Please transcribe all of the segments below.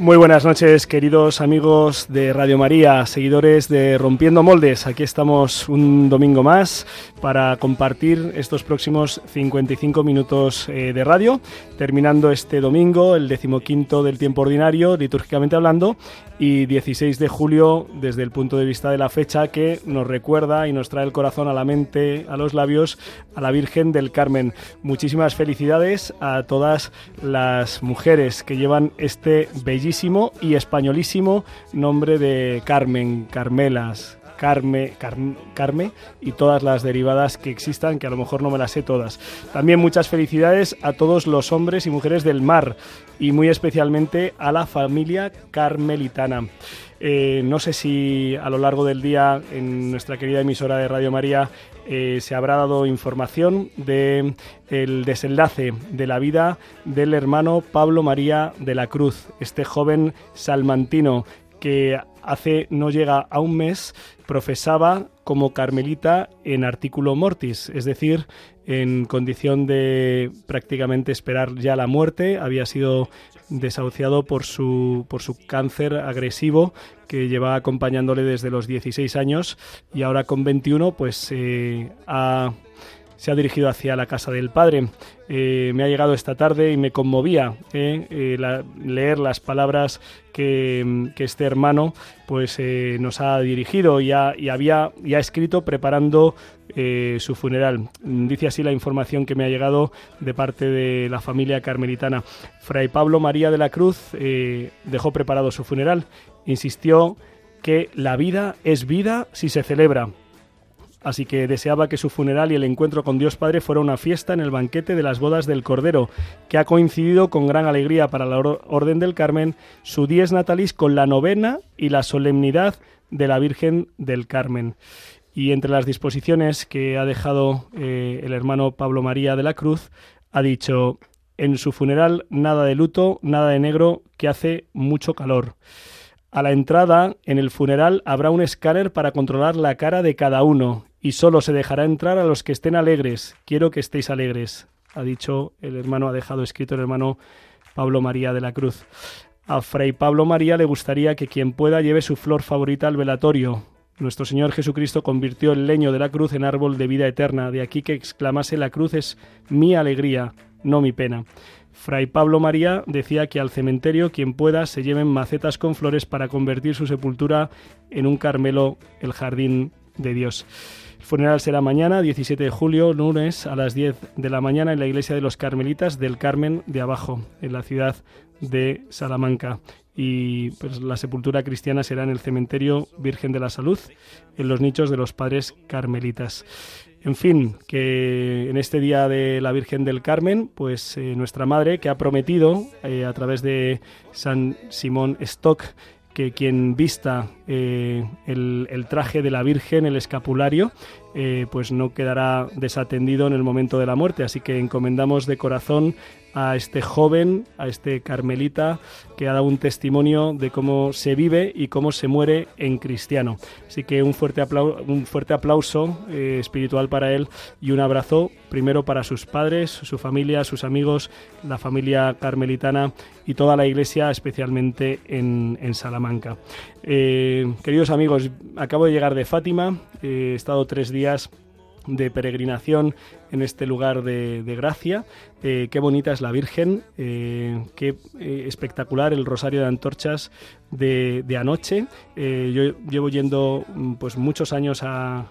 Muy buenas noches, queridos amigos de Radio María, seguidores de Rompiendo Moldes. Aquí estamos un domingo más para compartir estos próximos 55 minutos eh, de radio, terminando este domingo, el decimoquinto del tiempo ordinario, litúrgicamente hablando, y 16 de julio desde el punto de vista de la fecha que nos recuerda y nos trae el corazón a la mente, a los labios, a la Virgen del Carmen. Muchísimas felicidades a todas las mujeres que llevan este bellísimo y españolísimo nombre de Carmen, Carmelas, Carme, Carme, y todas las derivadas que existan, que a lo mejor no me las sé todas. También muchas felicidades a todos los hombres y mujeres del mar y muy especialmente a la familia carmelitana. Eh, no sé si a lo largo del día en nuestra querida emisora de Radio María eh, se habrá dado información de desenlace de la vida del hermano Pablo María de la Cruz, este joven salmantino que hace no llega a un mes profesaba como carmelita en artículo mortis, es decir, en condición de prácticamente esperar ya la muerte, había sido desahuciado por su, por su cáncer agresivo que lleva acompañándole desde los 16 años y ahora con 21 pues eh, ha se ha dirigido hacia la casa del padre. Eh, me ha llegado esta tarde y me conmovía eh, eh, leer las palabras que, que este hermano pues nos ha dirigido y, y había y ha escrito preparando su funeral. Dice así la información que me ha llegado de parte de la familia carmelitana. Fray Pablo María de la Cruz dejó preparado su funeral. Insistió que la vida es vida si se celebra así que deseaba que su funeral y el encuentro con Dios Padre fuera una fiesta en el banquete de las bodas del Cordero, que ha coincidido con gran alegría para la Orden del Carmen su dies natalis con la novena y la solemnidad de la Virgen del Carmen. Y entre las disposiciones que ha dejado eh, el hermano Pablo María de la Cruz, ha dicho, en su funeral nada de luto, nada de negro, que hace mucho calor. A la entrada, en el funeral, habrá un escáner para controlar la cara de cada uno y solo se dejará entrar a los que estén alegres. Quiero que estéis alegres, ha dicho el hermano, ha dejado escrito el hermano Pablo María de la Cruz. A Fray Pablo María le gustaría que quien pueda lleve su flor favorita al velatorio. Nuestro Señor Jesucristo convirtió el leño de la cruz en árbol de vida eterna, de aquí que exclamase la cruz es mi alegría, no mi pena. Fray Pablo María decía que al cementerio quien pueda se lleven macetas con flores para convertir su sepultura en un Carmelo, el jardín de Dios. El funeral será mañana, 17 de julio, lunes, a las 10 de la mañana en la iglesia de los Carmelitas del Carmen de Abajo, en la ciudad de Salamanca. Y pues, la sepultura cristiana será en el cementerio Virgen de la Salud, en los nichos de los padres carmelitas. En fin, que en este día de la Virgen del Carmen, pues eh, nuestra madre que ha prometido eh, a través de San Simón Stock que quien vista eh, el, traje de la Virgen, el escapulario, eh, pues no quedará desatendido en el momento de la muerte. Así que encomendamos de corazón a este joven, a este carmelita, que ha dado un testimonio de cómo se vive y cómo se muere en cristiano. Así que un fuerte aplauso, un fuerte aplauso eh, espiritual para él y un abrazo primero para sus padres, su familia, sus amigos, la familia carmelitana y toda la iglesia, especialmente en, Salamanca. Eh, queridos amigos, acabo de llegar de Fátima, he estado tres días de peregrinación en este lugar de, gracia. Eh, qué bonita es la Virgen, eh, qué eh, espectacular el rosario de antorchas de, anoche. yo llevo yendo mm, pues muchos años al,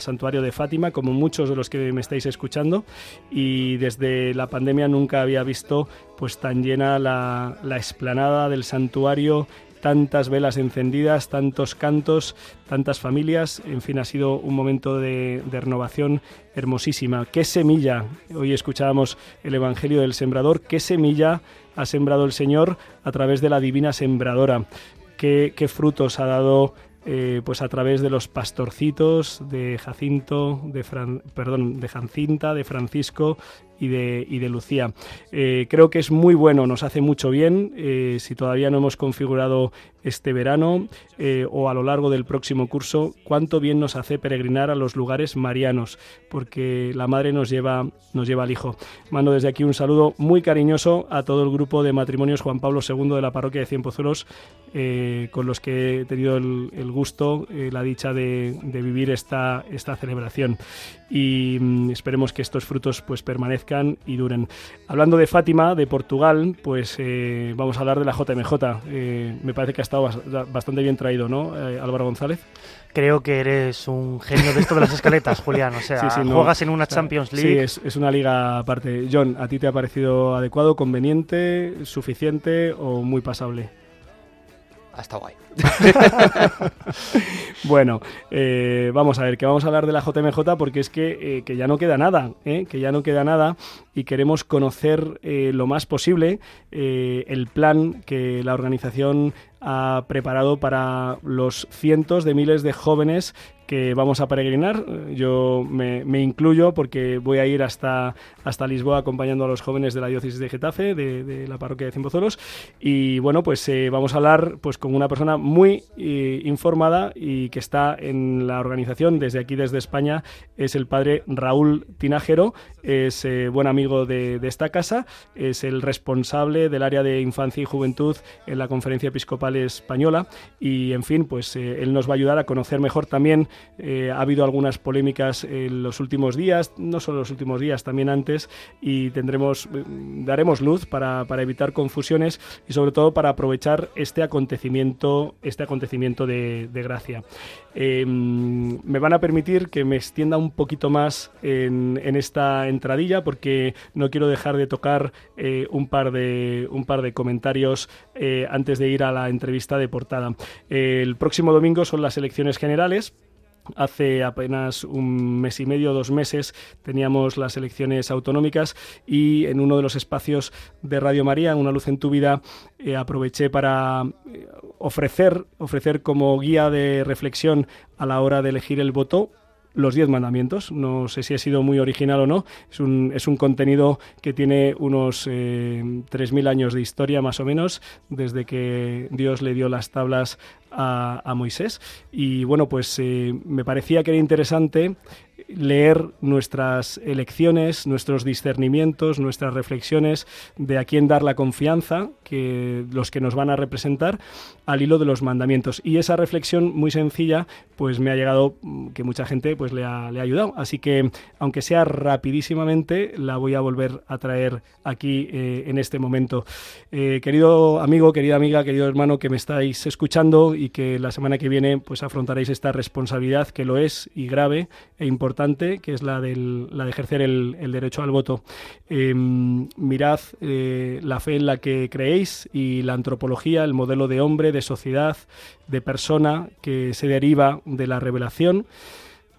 santuario de Fátima, como muchos de los que me estáis escuchando, y desde la pandemia nunca había visto pues tan llena la, la explanada del santuario tantas velas encendidas, tantos cantos, tantas familias. En fin, ha sido un momento de, renovación hermosísima. ¿Qué semilla? Hoy escuchábamos el Evangelio del Sembrador. ¿Qué semilla ha sembrado el Señor a través de la divina sembradora? ¿Qué, frutos ha dado eh, pues a través de los pastorcitos de Jacinto, de perdón, de Jacinta, de Francisco y de, Lucía. Eh, creo que es muy bueno, nos hace mucho bien. Eh, si todavía no hemos configurado este verano eh, o a lo largo del próximo curso, cuánto bien nos hace peregrinar a los lugares marianos, porque la madre nos lleva, nos lleva al hijo. Mando desde aquí un saludo muy cariñoso a todo el grupo de matrimonios Juan Pablo II de la parroquia de Cienpozuelos, con los que he tenido el, gusto, la dicha de, de, vivir esta, esta celebración. Y mm, esperemos que estos frutos pues permanezcan y duren. Hablando de Fátima, de Portugal, pues eh, vamos a hablar de la JMJ. Eh, me parece que ha estado bastante bien traído, ¿no, eh, Álvaro González? Creo que eres un genio de esto de las escaletas, Julián. O sea, juegas en una Champions League. Sí, es, una liga aparte. John, ¿a ti te ha parecido adecuado, conveniente, suficiente o muy pasable? Hasta guay. bueno, eh, vamos a ver, que vamos a hablar de la JMJ porque es que, eh, ya no queda nada, ¿eh? que ya no queda nada y queremos conocer lo más posible el plan que la organización ha preparado para los cientos de miles de jóvenes que vamos a peregrinar. Yo me, incluyo porque voy a ir hasta, hasta Lisboa acompañando a los jóvenes de la diócesis de Getafe, de, la parroquia de Cimbozolos. Y bueno, pues vamos a hablar pues con una persona muy eh, informada y que está en la organización desde aquí, desde España, es el padre Raúl Tinajero, es eh, buen amigo de, esta casa, es el responsable del área de infancia y juventud en la Conferencia Episcopal Española y, en fin, pues eh, él nos va a ayudar a conocer mejor también. Ha habido algunas polémicas en los últimos días, no solo los últimos días, también antes, y tendremos, daremos luz para, evitar confusiones y sobre todo para aprovechar este acontecimiento, este acontecimiento de, gracia. Em, me van a permitir que me extienda un poquito más en, esta entradilla porque no quiero dejar de tocar eh, un, par de, un par de comentarios eh, antes de ir a la entrevista de portada. el próximo domingo son las elecciones generales. Hace apenas un mes y medio, dos meses, teníamos las elecciones autonómicas y en uno de los espacios de Radio María, Una luz en tu vida, eh, aproveché para eh, ofrecer, ofrecer como guía de reflexión a la hora de elegir el voto los diez mandamientos. No sé si ha sido muy original o no. Es un, es un contenido que tiene unos eh, tres mil años de historia más o menos, desde que Dios le dio las tablas a, a Moisés. Y bueno, pues eh, me parecía que era interesante leer nuestras elecciones, nuestros discernimientos, nuestras reflexiones de a quién dar la confianza, que los que nos van a representar, al hilo de los mandamientos. Y esa reflexión muy sencilla, pues me ha llegado mm, que mucha gente pues le ha, le ha ayudado. Así que, aunque sea rapidísimamente, la voy a volver a traer aquí eh, en este momento. Eh, querido amigo, querida amiga, querido hermano que me estáis escuchando y que la semana que viene pues afrontaréis esta responsabilidad que lo es y grave e importante que es la, del, la de ejercer el, derecho al voto. Em, mirad eh, la fe en la que creéis y la antropología, el modelo de hombre, de sociedad, de persona que se deriva de la revelación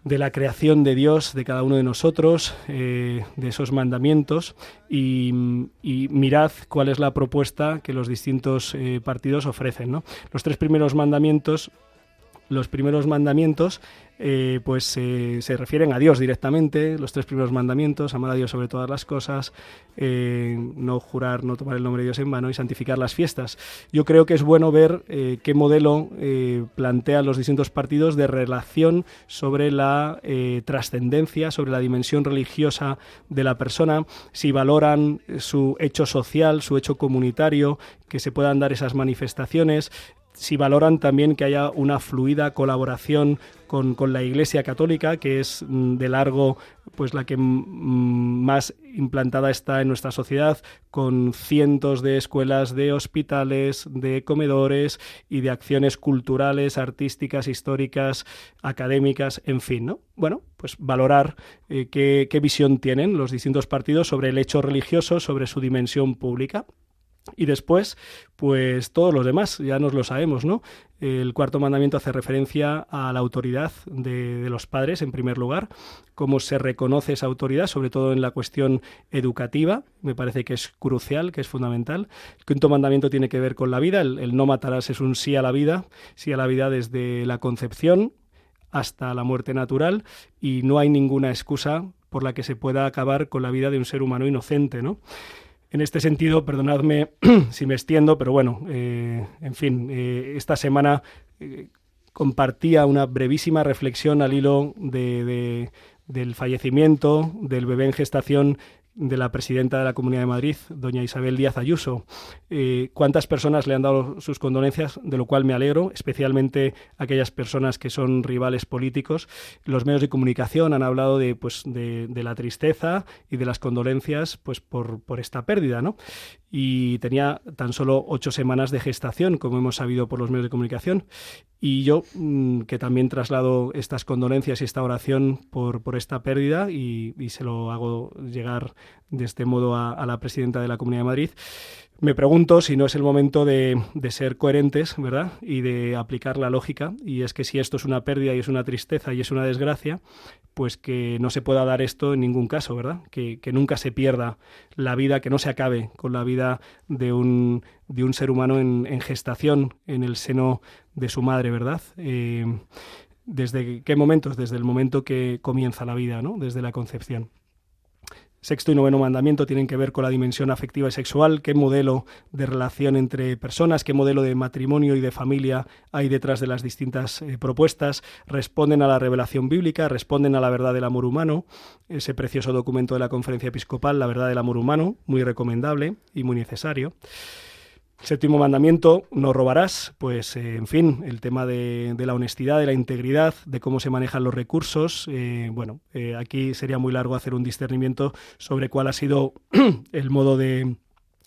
de la creación de Dios, de cada uno de nosotros, eh, de esos mandamientos, y, mirad cuál es la propuesta que los distintos eh, partidos ofrecen. Los tres primeros mandamientos los primeros mandamientos eh, pues se refieren a Dios directamente, los tres primeros mandamientos, amar a Dios sobre todas las cosas, eh, no jurar, no tomar el nombre de Dios en vano y santificar las fiestas. Yo creo que es bueno ver eh, qué modelo plantean los distintos partidos de relación sobre la trascendencia, sobre la dimensión religiosa de la persona, si valoran su hecho social, su hecho comunitario, que se puedan dar esas manifestaciones, si valoran también que haya una fluida colaboración con, la Iglesia Católica, que es mm, de largo pues la que mm, más implantada está en nuestra sociedad, con cientos de escuelas, de hospitales, de comedores y de acciones culturales, artísticas, históricas, académicas, en fin, ¿no? Bueno, pues valorar eh, qué visión tienen los distintos partidos sobre el hecho religioso, sobre su dimensión pública. Y después, pues todos los demás, ya nos lo sabemos, ¿no? El cuarto mandamiento hace referencia a la autoridad de, los padres, en primer lugar, cómo se reconoce esa autoridad, sobre todo en la cuestión educativa, me parece que es crucial, que es fundamental. El quinto mandamiento tiene que ver con la vida, el, el no matarás es un sí a la vida, sí a la vida desde la concepción hasta la muerte natural, y no hay ninguna excusa por la que se pueda acabar con la vida de un ser humano inocente, ¿no? En este sentido, perdonadme si me extiendo, pero bueno, eh, en fin, eh, esta semana eh, compartía una brevísima reflexión al hilo de, del fallecimiento del bebé en gestación de la presidenta de la Comunidad de Madrid, doña Isabel Díaz Ayuso. Eh, ¿Cuántas personas le han dado sus condolencias? De lo cual me alegro, especialmente aquellas personas que son rivales políticos. Los medios de comunicación han hablado de, pues, de, la tristeza y de las condolencias pues, por, por esta pérdida. ¿no? y tenía tan solo ocho semanas de gestación, como hemos sabido por los medios de comunicación. Y yo, mm, que también traslado estas condolencias y esta oración por, por esta pérdida y, se lo hago llegar de este modo a la presidenta de la Comunidad de Madrid, me pregunto si no es el momento de, ser coherentes, ¿verdad? Y de aplicar la lógica. Y es que si esto es una pérdida y es una tristeza y es una desgracia, pues que no se pueda dar esto en ningún caso, ¿verdad? Que, nunca se pierda la vida, que no se acabe con la vida de un, de un ser humano en, gestación en el seno de su madre, ¿verdad? Eh, ¿Desde qué momentos? Desde el momento que comienza la vida, ¿no? Desde la concepción. Sexto y noveno mandamiento tienen que ver con la dimensión afectiva y sexual, qué modelo de relación entre personas, qué modelo de matrimonio y de familia hay detrás de las distintas eh, propuestas, responden a la revelación bíblica, responden a la verdad del amor humano, ese precioso documento de la conferencia episcopal, la verdad del amor humano, muy recomendable y muy necesario. Séptimo mandamiento, no robarás. Pues, eh, en fin, el tema de, la honestidad, de la integridad, de cómo se manejan los recursos. Eh, bueno, eh, aquí sería muy largo hacer un discernimiento sobre cuál ha sido el modo de,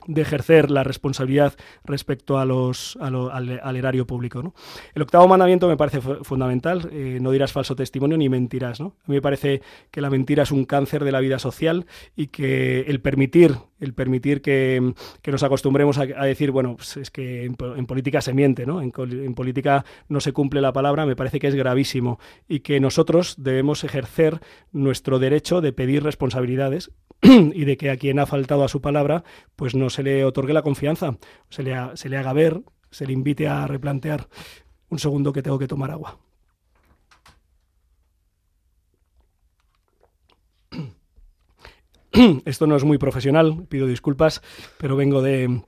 de ejercer la responsabilidad respecto a los, al, erario público. ¿no? El octavo mandamiento me parece fundamental, eh, no dirás falso testimonio ni mentirás. ¿no? A mí me parece que la mentira es un cáncer de la vida social y que el permitir, el permitir que, nos acostumbremos a, decir, bueno, pues es que en, política se miente, ¿no? En, política no se cumple la palabra, me parece que es gravísimo y que nosotros debemos ejercer nuestro derecho de pedir responsabilidades y de que a quien ha faltado a su palabra, pues no se le otorgue la confianza, se le, se le haga ver, se le invite a replantear. Un segundo que tengo que tomar agua. Esto no es muy profesional, pido disculpas, pero vengo de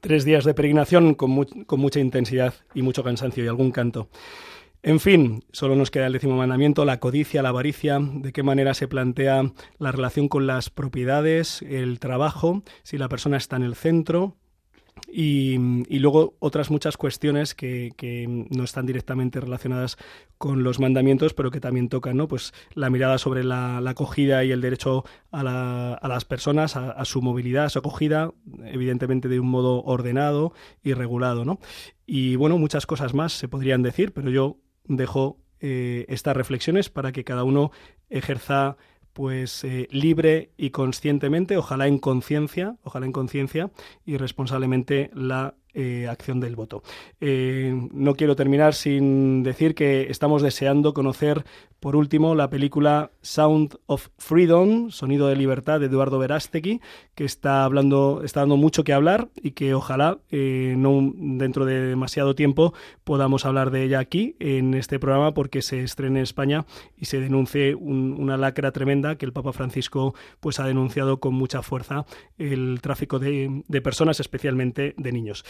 tres días de peregrinación con, con mucha intensidad y mucho cansancio y algún canto. En fin, solo nos queda el décimo mandamiento, la codicia, la avaricia, de qué manera se plantea la relación con las propiedades, el trabajo, si la persona está en el centro, y, luego otras muchas cuestiones que, no están directamente relacionadas con los mandamientos, pero que también tocan, ¿no? Pues la mirada sobre la, acogida y el derecho a, las personas, a, a, su movilidad, a su acogida, evidentemente de un modo ordenado y regulado, ¿no? Y bueno, muchas cosas más se podrían decir, pero yo dejo eh, estas reflexiones para que cada uno ejerza pues eh, libre y conscientemente, ojalá en conciencia, ojalá en conciencia y responsablemente la eh, acción del voto. no quiero terminar sin decir que estamos deseando conocer por último, la película Sound of Freedom, Sonido de Libertad de Eduardo Verástegui, que está hablando, está dando mucho que hablar y que ojalá eh, no dentro de demasiado tiempo podamos hablar de ella aquí en este programa porque se estrene en España y se denuncie una lacra tremenda que el Papa Francisco pues ha denunciado con mucha fuerza el tráfico de personas, especialmente de niños.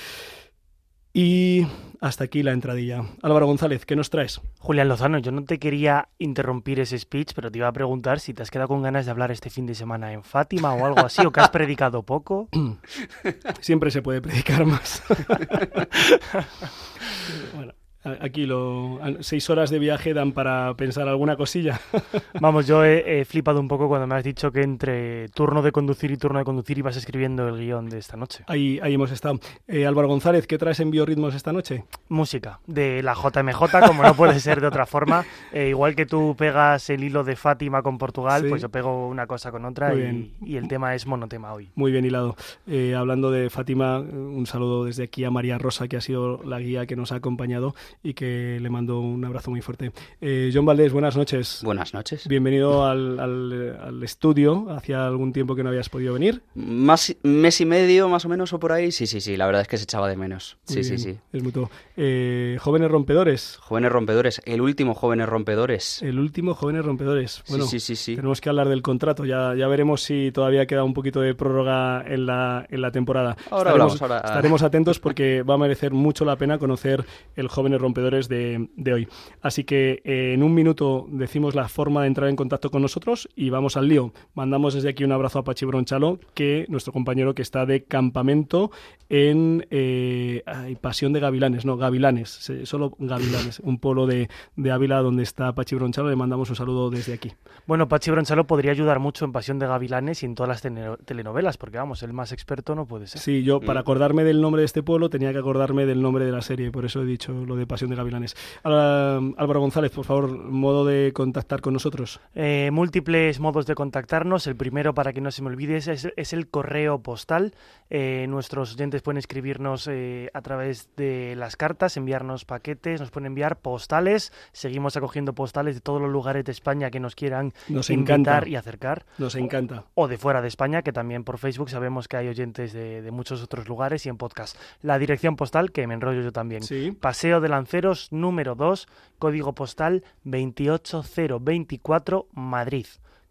Y hasta aquí la entradilla. Álvaro González, ¿qué nos traes? Julián Lozano, yo no te quería interrumpir ese speech, pero te iba a preguntar si te has quedado con ganas de hablar este fin de semana en Fátima o algo así, o que has predicado poco. Siempre se puede predicar más. bueno, Aquí lo, seis horas de viaje dan para pensar alguna cosilla. Vamos, yo he, flipado un poco cuando me has dicho que entre turno de conducir y turno de conducir ibas escribiendo el guion de esta noche. Ahí, ahí hemos estado. Eh, Álvaro González, ¿qué traes en Biorritmos esta noche? Música, de la JMJ, como no puede ser de otra forma. Eh, igual que tú pegas el hilo de Fátima con Portugal, pues yo pego una cosa con otra y, y, el tema es monotema hoy. Muy bien hilado. Eh, hablando de Fátima, un saludo desde aquí a María Rosa, que ha sido la guía que nos ha acompañado y que le mando un abrazo muy fuerte. Eh, John Valdés, buenas noches. Buenas noches. Bienvenido al, al, estudio. Hacía algún tiempo que no habías podido venir. Más mes y medio, más o menos, o por ahí. Sí, sí, sí. La verdad es que se echaba de menos. sí, sí, sí. Es mutuo. Eh, jóvenes rompedores. Jóvenes rompedores. El último Jóvenes rompedores. El último Jóvenes rompedores. Bueno, sí, sí, sí, tenemos que hablar del contrato. Ya, ya veremos si todavía queda un poquito de prórroga en la, en la temporada. Ahora estaremos, ahora... estaremos atentos porque va a merecer mucho la pena conocer el Jóvenes rompedores de, hoy. Así que eh, en un minuto decimos la forma de entrar en contacto con nosotros y vamos al lío. Mandamos desde aquí un abrazo a Pachi Bronchalo, que nuestro compañero que está de campamento en eh, Pasión de Gavilanes, no, Gavilanes, solo Gavilanes, un pueblo de, de, Ávila donde está Pachi Bronchalo. Le mandamos un saludo desde aquí. Bueno, Pachi Bronchalo podría ayudar mucho en Pasión de Gavilanes y en todas las telenovelas, porque vamos, el más experto no puede ser. Sí, yo para mm. acordarme del nombre de este pueblo tenía que acordarme del nombre de la serie, por eso he dicho lo de Pasión de Gavilanes. Álvaro González, por favor, modo de contactar con nosotros. Eh, múltiples modos de contactarnos. El primero, para que no se me olvide, es, el correo postal. Eh, nuestros oyentes pueden escribirnos eh, a través de las cartas, enviarnos paquetes, nos pueden enviar postales. Seguimos acogiendo postales de todos los lugares de España que nos quieran nos invitar y acercar. Nos encanta. O, de fuera de España, que también por Facebook sabemos que hay oyentes de, de muchos otros lugares y en podcast. La dirección postal, que me enrollo yo también. ¿Sí? Paseo de Lanceros número 2, código postal 28024, Madrid.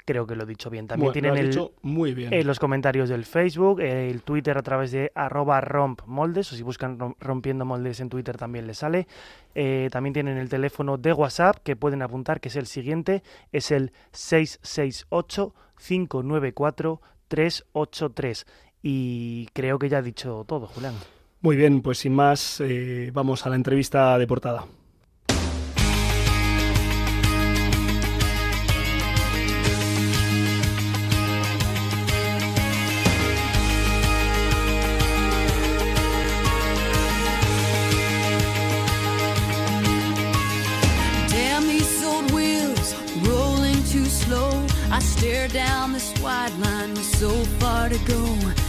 Creo que lo he dicho bien. También tienen el, muy bien. Eh, los comentarios del Facebook, el Twitter a través de arroba rompmoldes, o si buscan rompiendo moldes en Twitter también les sale. Eh, también tienen el teléfono de WhatsApp que pueden apuntar, que es el siguiente, es el 668 594 383. Y creo que ya ha dicho todo, Julián. Muy bien, pues sin más, eh, vamos a la entrevista de portada. Stare down this white line with so far to go.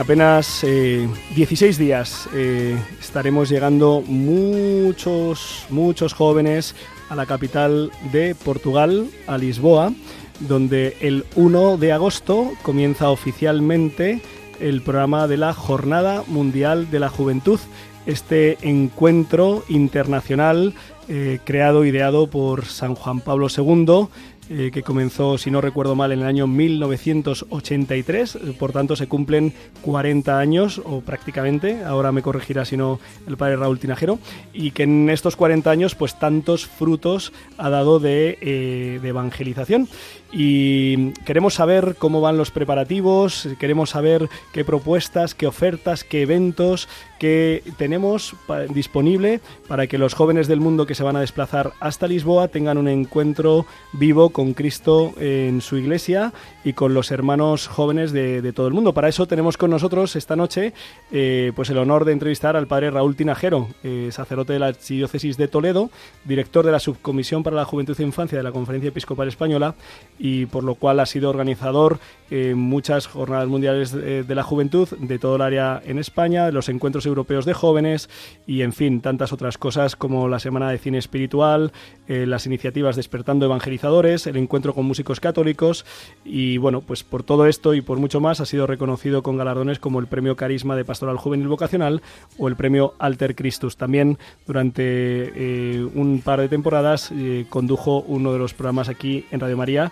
En apenas 16 eh, días eh, estaremos llegando muchos, muchos jóvenes a la capital de Portugal, a Lisboa, donde el 1 de agosto comienza oficialmente el programa de la Jornada Mundial de la Juventud, este encuentro internacional eh, creado, ideado por San Juan Pablo II eh, que comenzó, si no recuerdo mal, en el año 1983. Por tanto, se cumplen 40 años, o prácticamente, ahora me corregirá si no el padre Raúl Tinajero, y que en estos 40 años, pues tantos frutos ha dado de, eh, de evangelización. Y queremos saber cómo van los preparativos, queremos saber qué propuestas, qué ofertas, qué eventos, que tenemos disponible para que los jóvenes del mundo que se van a desplazar hasta Lisboa tengan un encuentro vivo con Cristo en su iglesia y con los hermanos jóvenes de, todo el mundo. Para eso tenemos con nosotros esta noche eh, pues el honor de entrevistar al padre Raúl Tinajero, eh, sacerdote de la Archidiócesis de Toledo, director de la Subcomisión para la Juventud e Infancia de la Conferencia Episcopal Española y por lo cual ha sido organizador en muchas jornadas mundiales de, la juventud de todo el área en España, los encuentros europeos de jóvenes y en fin, tantas otras cosas como la Semana de Cine Espiritual, eh, las iniciativas Despertando Evangelizadores, el encuentro con músicos católicos y bueno, pues por todo esto y por mucho más ha sido reconocido con galardones como el Premio Carisma de Pastoral Juvenil Vocacional o el Premio Alter Christus. También durante eh, un par de temporadas eh, condujo uno de los programas aquí en Radio María,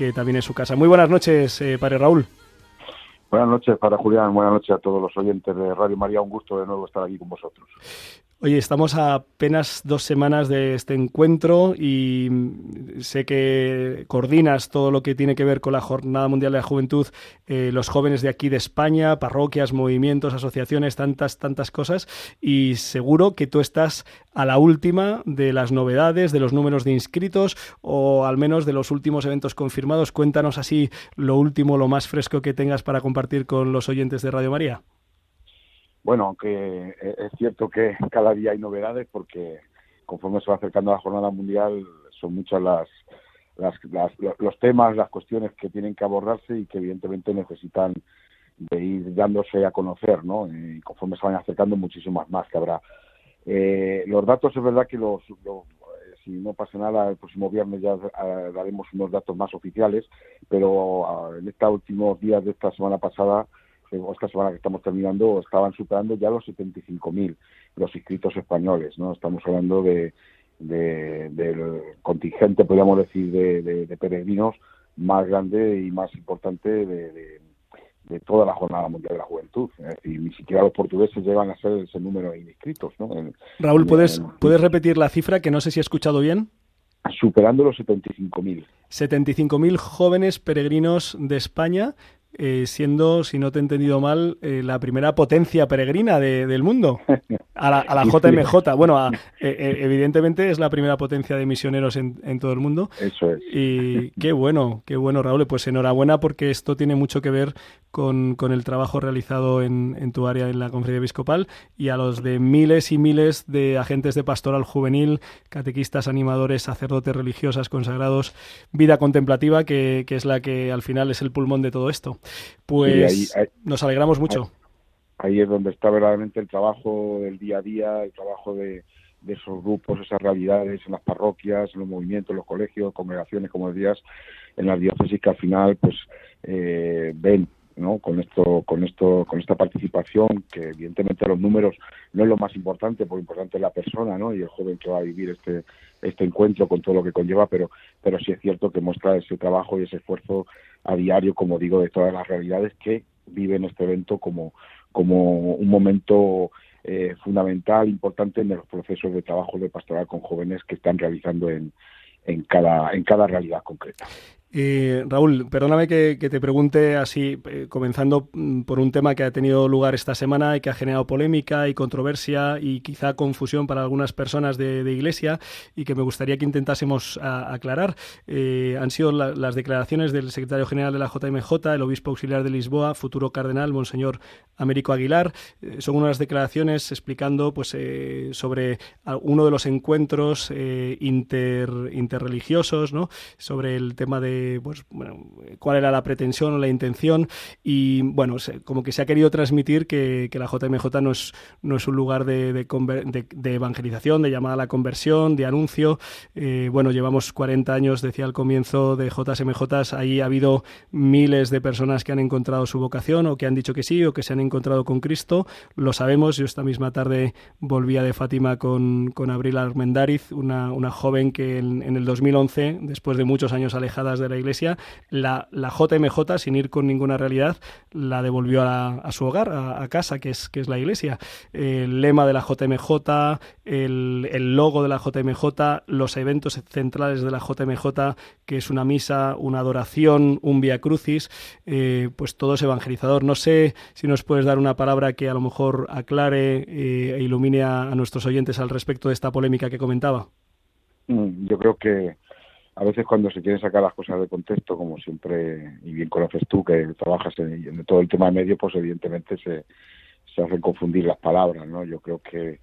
que también es su casa. Muy buenas noches, Padre Raúl. Buenas noches para Julián, buenas noches a todos los oyentes de Radio María, un gusto de nuevo estar aquí con vosotros. Oye, estamos a apenas dos semanas de este encuentro y sé que coordinas todo lo que tiene que ver con la Jornada Mundial de la Juventud, eh, los jóvenes de aquí de España, parroquias, movimientos, asociaciones, tantas, tantas cosas. Y seguro que tú estás a la última de las novedades, de los números de inscritos o al menos de los últimos eventos confirmados. Cuéntanos así lo último, lo más fresco que tengas para compartir con los oyentes de Radio María. Bueno, aunque es cierto que cada día hay novedades porque conforme se va acercando la jornada mundial son muchas las, los temas, las cuestiones que tienen que abordarse y que evidentemente necesitan de ir dándose a conocer, ¿no? Y conforme se van acercando muchísimas más que habrá. Eh, los datos es verdad que los, si no pasa nada, el próximo viernes ya eh, daremos unos datos más oficiales, pero ah, en estos últimos días de esta semana pasada esta semana que estamos terminando, estaban superando ya los 75.000 los inscritos españoles, ¿no? Estamos hablando de, del contingente, podríamos decir, de, peregrinos más grande y más importante de, toda la Jornada Mundial de la Juventud. Es decir, ni siquiera los portugueses llegan a ser ese número de inscritos, ¿no? Raúl, ¿puedes, ¿puedes repetir la cifra que no sé si he escuchado bien? Superando los 75.000. 75.000 jóvenes peregrinos de España eh, siendo, si no te he entendido mal, eh, la primera potencia peregrina del mundo. A la, a la JMJ. Bueno, eh, evidentemente es la primera potencia de misioneros en, en, todo el mundo. Eso es. Y qué bueno, qué bueno, Raúl. Pues enhorabuena porque esto tiene mucho que ver con, con el trabajo realizado en, en, tu área en la conferencia episcopal y a los de miles y miles de agentes de pastoral juvenil, catequistas, animadores, sacerdotes, religiosas, consagrados, vida contemplativa, que, que es la que al final es el pulmón de todo esto. Pues nos alegramos mucho. Ahí, es donde está verdaderamente el trabajo del día a día, el trabajo de, esos grupos, esas realidades en las parroquias, en los movimientos, en los colegios, congregaciones, como decías, en las diócesis que al final pues eh, ven ¿no? con esto con esto con esta participación que evidentemente los números no es lo más importante porque importante es la persona ¿no? y el joven que va a vivir este este encuentro con todo lo que conlleva pero pero sí es cierto que muestra ese trabajo y ese esfuerzo a diario, como digo, de todas las realidades que viven este evento como, como un momento eh, fundamental, importante en los procesos de trabajo de pastoral con jóvenes que están realizando en, en, cada, en cada realidad concreta. Eh, Raúl, perdóname que, te pregunte así, eh, comenzando mm, por un tema que ha tenido lugar esta semana y que ha generado polémica y controversia y quizá confusión para algunas personas de, Iglesia y que me gustaría que intentásemos aclarar. Eh, han sido las declaraciones del secretario general de la JMJ, el obispo auxiliar de Lisboa, futuro cardenal, Monseñor Américo Aguilar. son unas declaraciones explicando pues, sobre uno de los encuentros inter, interreligiosos, sobre el tema de pues, bueno, cuál era la pretensión o la intención y bueno, como que se ha querido transmitir que, la JMJ no es, no es un lugar de, de, evangelización, de llamada a la conversión, de anuncio. Eh, bueno, llevamos 40 años, decía al comienzo de JMJ, ahí ha habido miles de personas que han encontrado su vocación o que han dicho que sí o que se han encontrado con Cristo. Lo sabemos, yo esta misma tarde volvía de Fátima con, con Abril Armendariz, una, una joven que en, en el 2011, después de muchos años alejadas de la Iglesia, la, JMJ, sin ir con ninguna realidad, la devolvió a, su hogar, a, casa, que es, que es la Iglesia. El lema de la JMJ, el, logo de la JMJ, los eventos centrales de la JMJ, que es una misa, una adoración, un via crucis, eh, pues todo es evangelizador. No sé si nos puedes dar una palabra que a lo mejor aclare eh, e ilumine a nuestros oyentes al respecto de esta polémica que comentaba. Mm, yo creo que a veces cuando se quieren sacar las cosas de contexto, como siempre, y bien conoces tú que trabajas en, todo el tema de medio, pues evidentemente se, se hacen confundir las palabras, ¿no? Yo creo que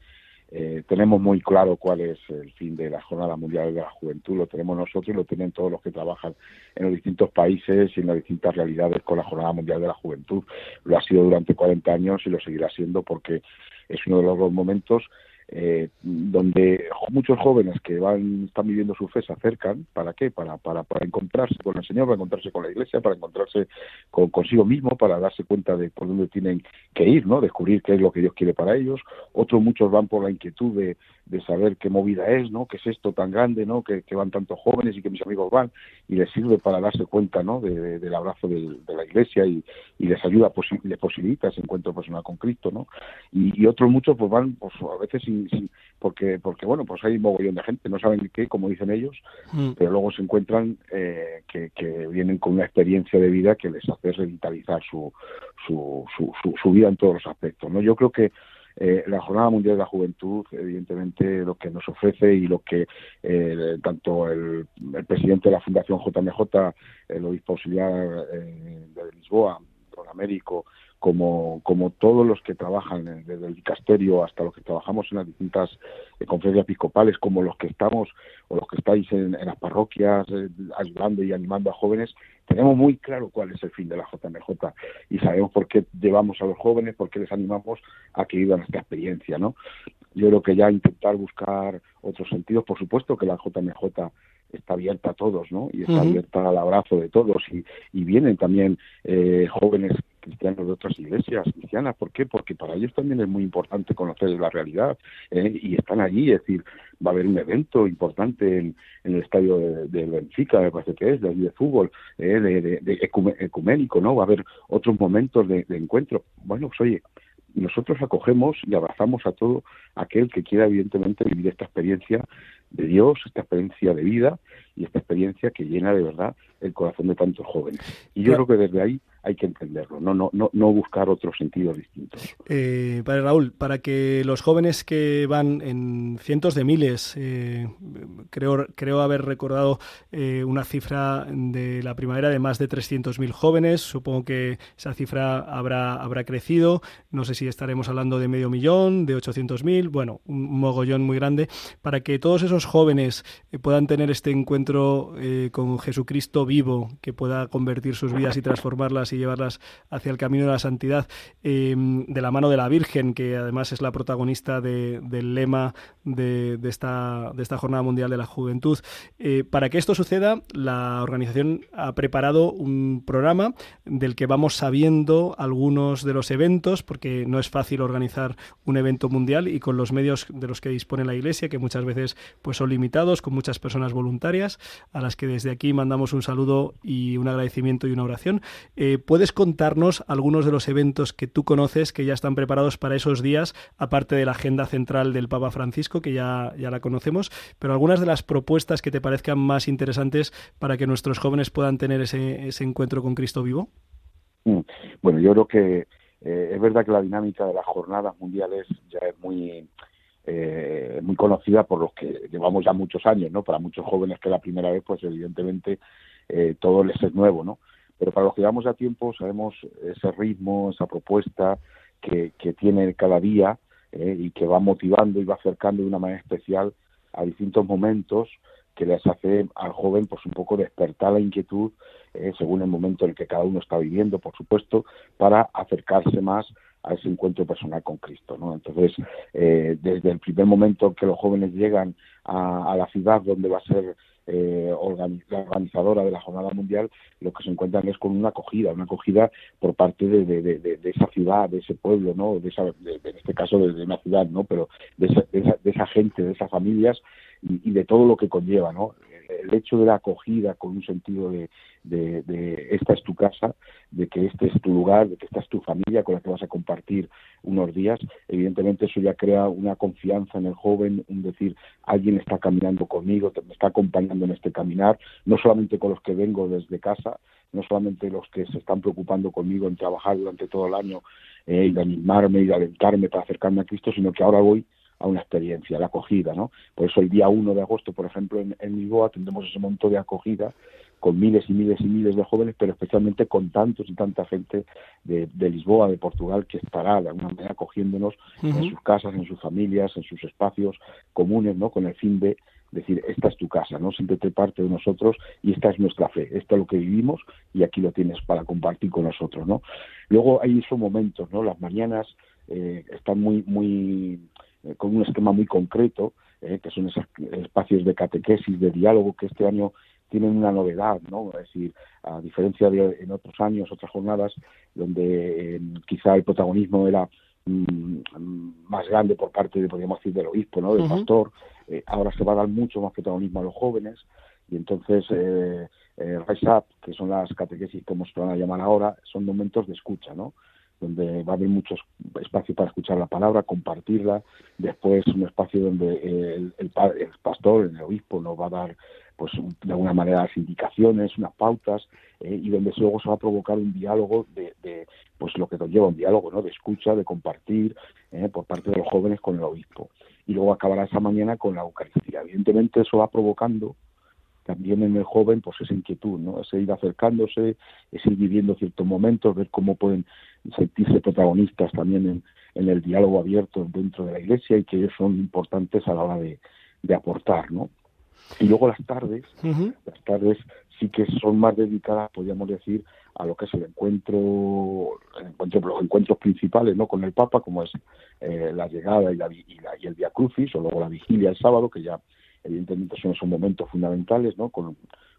eh, tenemos muy claro cuál es el fin de la Jornada Mundial de la Juventud, lo tenemos nosotros y lo tienen todos los que trabajan en los distintos países y en las distintas realidades con la Jornada Mundial de la Juventud. Lo ha sido durante 40 años y lo seguirá siendo porque es uno de los momentos eh, donde muchos jóvenes que van están viviendo su fe se acercan. Para qué para, para para encontrarse con el Señor para encontrarse con la Iglesia para encontrarse con consigo mismo para darse cuenta de por dónde tienen que ir no descubrir qué es lo que Dios quiere para ellos. Otros muchos van por la inquietud de, de saber qué movida es no qué es esto tan grande no que, van tantos jóvenes y que mis amigos van. Y les sirve para darse cuenta no del abrazo de, la Iglesia y, y les ayuda les posibilita ese encuentro personal con Cristo no y, y otros muchos pues van pues a veces sin porque, porque bueno, pues hay un mogollón de gente, no saben qué, como dicen ellos, mm. pero luego se encuentran eh, que, vienen con una experiencia de vida que les hace revitalizar su, su, su, vida en todos los aspectos. ¿no? Yo creo que eh, la Jornada Mundial de la Juventud, evidentemente, lo que nos ofrece y lo que eh, tanto el, presidente de la Fundación JMJ, el obispo auxiliar de Lisboa, don Américo, como, como todos los que trabajan desde el dicasterio hasta los que trabajamos en las distintas eh, conferencias episcopales, como los que estamos o los que estáis en, las parroquias eh, ayudando y animando a jóvenes, tenemos muy claro cuál es el fin de la JMJ y sabemos por qué llevamos a los jóvenes, por qué les animamos a que vivan esta experiencia, ¿no? Yo creo que ya intentar buscar otros sentidos, por supuesto que la JMJ está abierta a todos, ¿no? Y está abierta al abrazo de todos y, y vienen también eh, jóvenes cristianos de otras iglesias cristianas. ¿Por qué? Porque para ellos también es muy importante conocer la realidad ¿eh? y están allí, es decir, va a haber un evento importante en, el estadio de, Benfica, me parece que es, de, de fútbol, ¿eh? de, ecuménico, ¿no? Va a haber otros momentos de, encuentro. Bueno, pues oye, nosotros acogemos y abrazamos a todo aquel que quiera evidentemente vivir esta experiencia de Dios, esta experiencia de vida y esta experiencia que llena de verdad el corazón de tantos jóvenes. Y yo creo que desde ahí hay que entenderlo, no, no, no, no buscar otros sentidos distintos. Eh, Raúl, para que los jóvenes que van en cientos de miles, eh, creo, creo haber recordado eh, una cifra de la primavera de más de 300.000 jóvenes, supongo que esa cifra habrá, habrá crecido, no sé si estaremos hablando de medio millón, de 800.000, bueno, un mogollón muy grande, para que todos esos jóvenes puedan tener este encuentro con Jesucristo vivo, que pueda convertir sus vidas y transformarlas y llevarlas hacia el camino de la santidad em, de la mano de la Virgen, que además es la protagonista del lema de, esta, de esta Jornada Mundial de la Juventud. Eh, para que esto suceda, la organización ha preparado un programa del que vamos sabiendo algunos de los eventos, porque no es fácil organizar un evento mundial y con los medios de los que dispone la Iglesia, que muchas veces pues, son limitados, con muchas personas voluntarias, a las que desde aquí mandamos un saludo y un agradecimiento y una oración. Eh, ¿Puedes contarnos algunos de los eventos que tú conoces que ya están preparados para esos días, aparte de la agenda central del Papa Francisco, que ya, ya la conocemos, pero algunas de las propuestas que te parezcan más interesantes para que nuestros jóvenes puedan tener ese, ese encuentro con Cristo vivo? Mm. Bueno, yo creo que eh, es verdad que la dinámica de las jornadas mundiales ya es muy eh, muy conocida por los que llevamos ya muchos años, ¿no? Para muchos jóvenes que la primera vez, pues evidentemente eh, todo les es nuevo, ¿no? Pero para los que llevamos ya tiempo sabemos ese ritmo, esa propuesta que, tiene cada día eh, y que va motivando y va acercando de una manera especial a distintos momentos que les hace al joven pues un poco despertar la inquietud eh, según el momento en el que cada uno está viviendo, por supuesto, para acercarse más a ese encuentro personal con Cristo. ¿no? Entonces, eh, desde el primer momento que los jóvenes llegan a, a la ciudad donde va a ser eh, organizadora de la Jornada Mundial, lo que se encuentran es con una acogida, una acogida por parte de, de, de, esa ciudad, de ese pueblo, ¿no? De esa, en este caso de, una ciudad, ¿no? Pero de esa, de esa, gente, de esas familias y, y, de todo lo que conlleva, ¿no? El hecho de la acogida con un sentido de, de, esta es tu casa, de que este es tu lugar, de que esta es tu familia con la que vas a compartir unos días, evidentemente eso ya crea una confianza en el joven, un decir, alguien está caminando conmigo, me está acompañando en este caminar, no solamente con los que vengo desde casa, no solamente los que se están preocupando conmigo en trabajar durante todo el año eh, y de animarme y de alentarme para acercarme a Cristo, sino que ahora voy a una experiencia, la acogida, ¿no? Por eso el día 1 de agosto, por ejemplo, en, en Lisboa tendremos ese monto de acogida con miles y miles y miles de jóvenes, pero especialmente con tantos y tanta gente de, Lisboa, de Portugal, que estará de alguna manera acogiéndonos en sus casas, en sus familias, en sus espacios comunes, ¿no? Con el fin de decir, esta es tu casa, ¿no? Siéntete parte de nosotros y esta es nuestra fe, esto es lo que vivimos y aquí lo tienes para compartir con nosotros, ¿no? Luego hay esos momentos, ¿no? Las mañanas eh, están muy, muy, eh, con un esquema muy concreto, eh, que son esos espacios de catequesis, de diálogo, que este año tienen una novedad, ¿no? Es decir, a diferencia de en otros años, otras jornadas, donde quizá el protagonismo era mm, más grande por parte, de, podríamos decir, del obispo, ¿no? Del pastor, ahora se va a dar mucho más protagonismo a los jóvenes y entonces eh, Rise Up, que son las catequesis como se van a llamar ahora, son momentos de escucha, ¿no? Donde va a haber muchos espacios para escuchar la palabra, compartirla, después un espacio donde el, el, el pastor, el obispo, nos va a dar pues de alguna manera las indicaciones, unas pautas, eh, y donde luego se va a provocar un diálogo de, de, pues lo que conlleva un diálogo, ¿no? De escucha, de compartir eh, por parte de los jóvenes con el obispo. Y luego acabará esa mañana con la Eucaristía. Evidentemente eso va provocando también en el joven pues esa inquietud, ¿no? Ese ir acercándose, ese ir viviendo ciertos momentos, ver cómo pueden sentirse protagonistas también en, en el diálogo abierto dentro de la iglesia y que ellos son importantes a la hora de, de aportar, ¿no? Y luego las tardes, las tardes sí que son más dedicadas, podríamos decir, a lo que es el encuentro, el encuentro los encuentros principales, ¿no? Con el Papa, como es eh, la llegada y, la, y, la, y el Via Crucis, o luego la vigilia el sábado, que ya evidentemente son esos momentos fundamentales, ¿no? Con,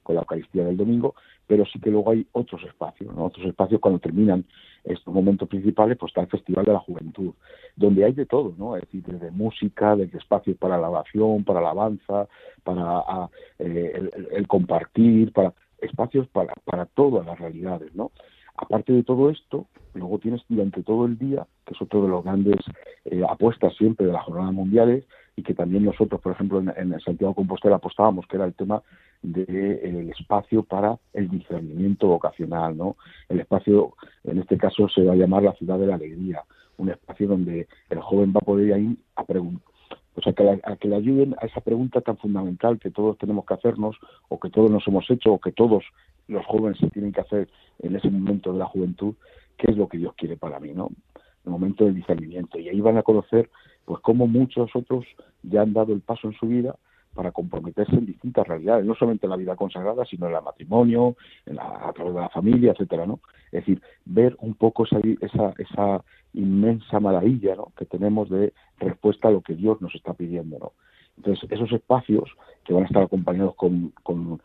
con la Eucaristía del domingo, pero sí que luego hay otros espacios, ¿no? otros espacios cuando terminan estos momentos principales, pues está el Festival de la Juventud, donde hay de todo, ¿no? Es decir, desde música, desde espacios para la oración, para la alabanza, para a, eh, el, el, compartir, para espacios para, para todas las realidades, ¿no? Aparte de todo esto, luego tienes durante todo el día, que es otro de los grandes eh, apuestas siempre de las jornadas mundiales, y que también nosotros, por ejemplo, en, Santiago Compostela apostábamos, que era el tema del de, eh, espacio para el discernimiento vocacional, ¿no? El espacio, en este caso, se va a llamar la ciudad de la alegría, un espacio donde el joven va a poder ir a preguntar, o sea, que, la, a que le ayuden a esa pregunta tan fundamental que todos tenemos que hacernos, o que todos nos hemos hecho, o que todos los jóvenes se tienen que hacer en ese momento de la juventud, qué es lo que Dios quiere para mí, ¿no? El momento del discernimiento. Y ahí van a conocer pues como muchos otros ya han dado el paso en su vida para comprometerse en distintas realidades, no solamente en la vida consagrada, sino en el matrimonio, en la, a través de la familia, etcétera, ¿no? Es decir, ver un poco esa, esa, esa inmensa maravilla ¿no? que tenemos de respuesta a lo que Dios nos está pidiendo, ¿no? Entonces, esos espacios que van a estar acompañados con, con,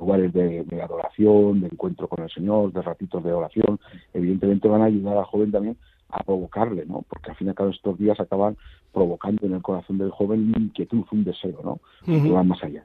lugares de, de, adoración, de encuentro con el Señor, de ratitos de oración, evidentemente van a ayudar al joven también a provocarle, ¿no? Porque al fin y al cabo estos días acaban provocando en el corazón del joven una inquietud, un deseo, ¿no? Uh -huh. Que va más allá.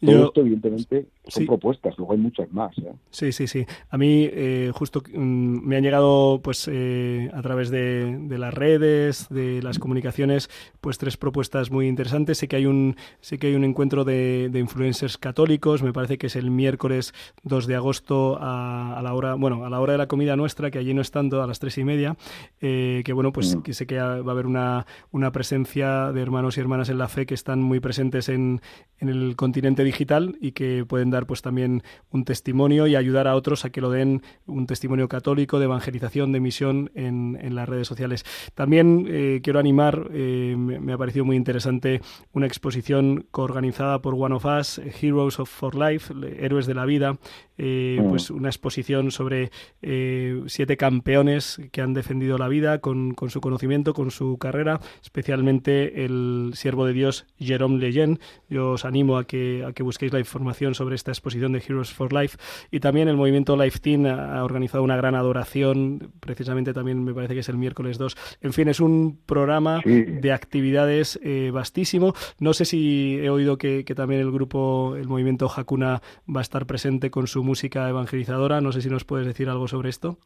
Todo Yo, esto, evidentemente, son sí. propuestas, luego hay muchas más. ¿eh? Sí, sí, sí. A mí, eh, justo mm, me han llegado, pues, eh, a través de, de, las redes, de las comunicaciones, pues, tres propuestas muy interesantes. Sé que hay un, sé que hay un encuentro de, de influencers católicos, me parece que es el miércoles 2 de agosto a, a, la hora, bueno, a la hora de la comida nuestra, que allí no estando a las tres y media, eh, que bueno, pues, mm. que sé que va a haber una, una presencia de hermanos y hermanas en la fe que están muy presentes en, en el continente digital y que pueden dar pues también un testimonio y ayudar a otros a que lo den un testimonio católico de evangelización, de misión en, en las redes sociales. También eh, quiero animar, eh, me, ha parecido muy interesante una exposición coorganizada por One of Us, Heroes of for Life, Héroes de la Vida, eh, mm. pues una exposición sobre eh, siete campeones que han defendido la vida con, con, su conocimiento, con su carrera, especialmente el siervo de Dios Jerome Leyen. Yo os animo a que, a que busquéis la información sobre esta exposición de Heroes for Life y también el movimiento Life Team ha, ha organizado una gran adoración, precisamente también me parece que es el miércoles 2. En fin, es un programa sí. de actividades eh, vastísimo. No sé si he oído que, que también el grupo, el movimiento Hakuna va a estar presente con su música evangelizadora. No sé si nos puedes decir algo sobre esto.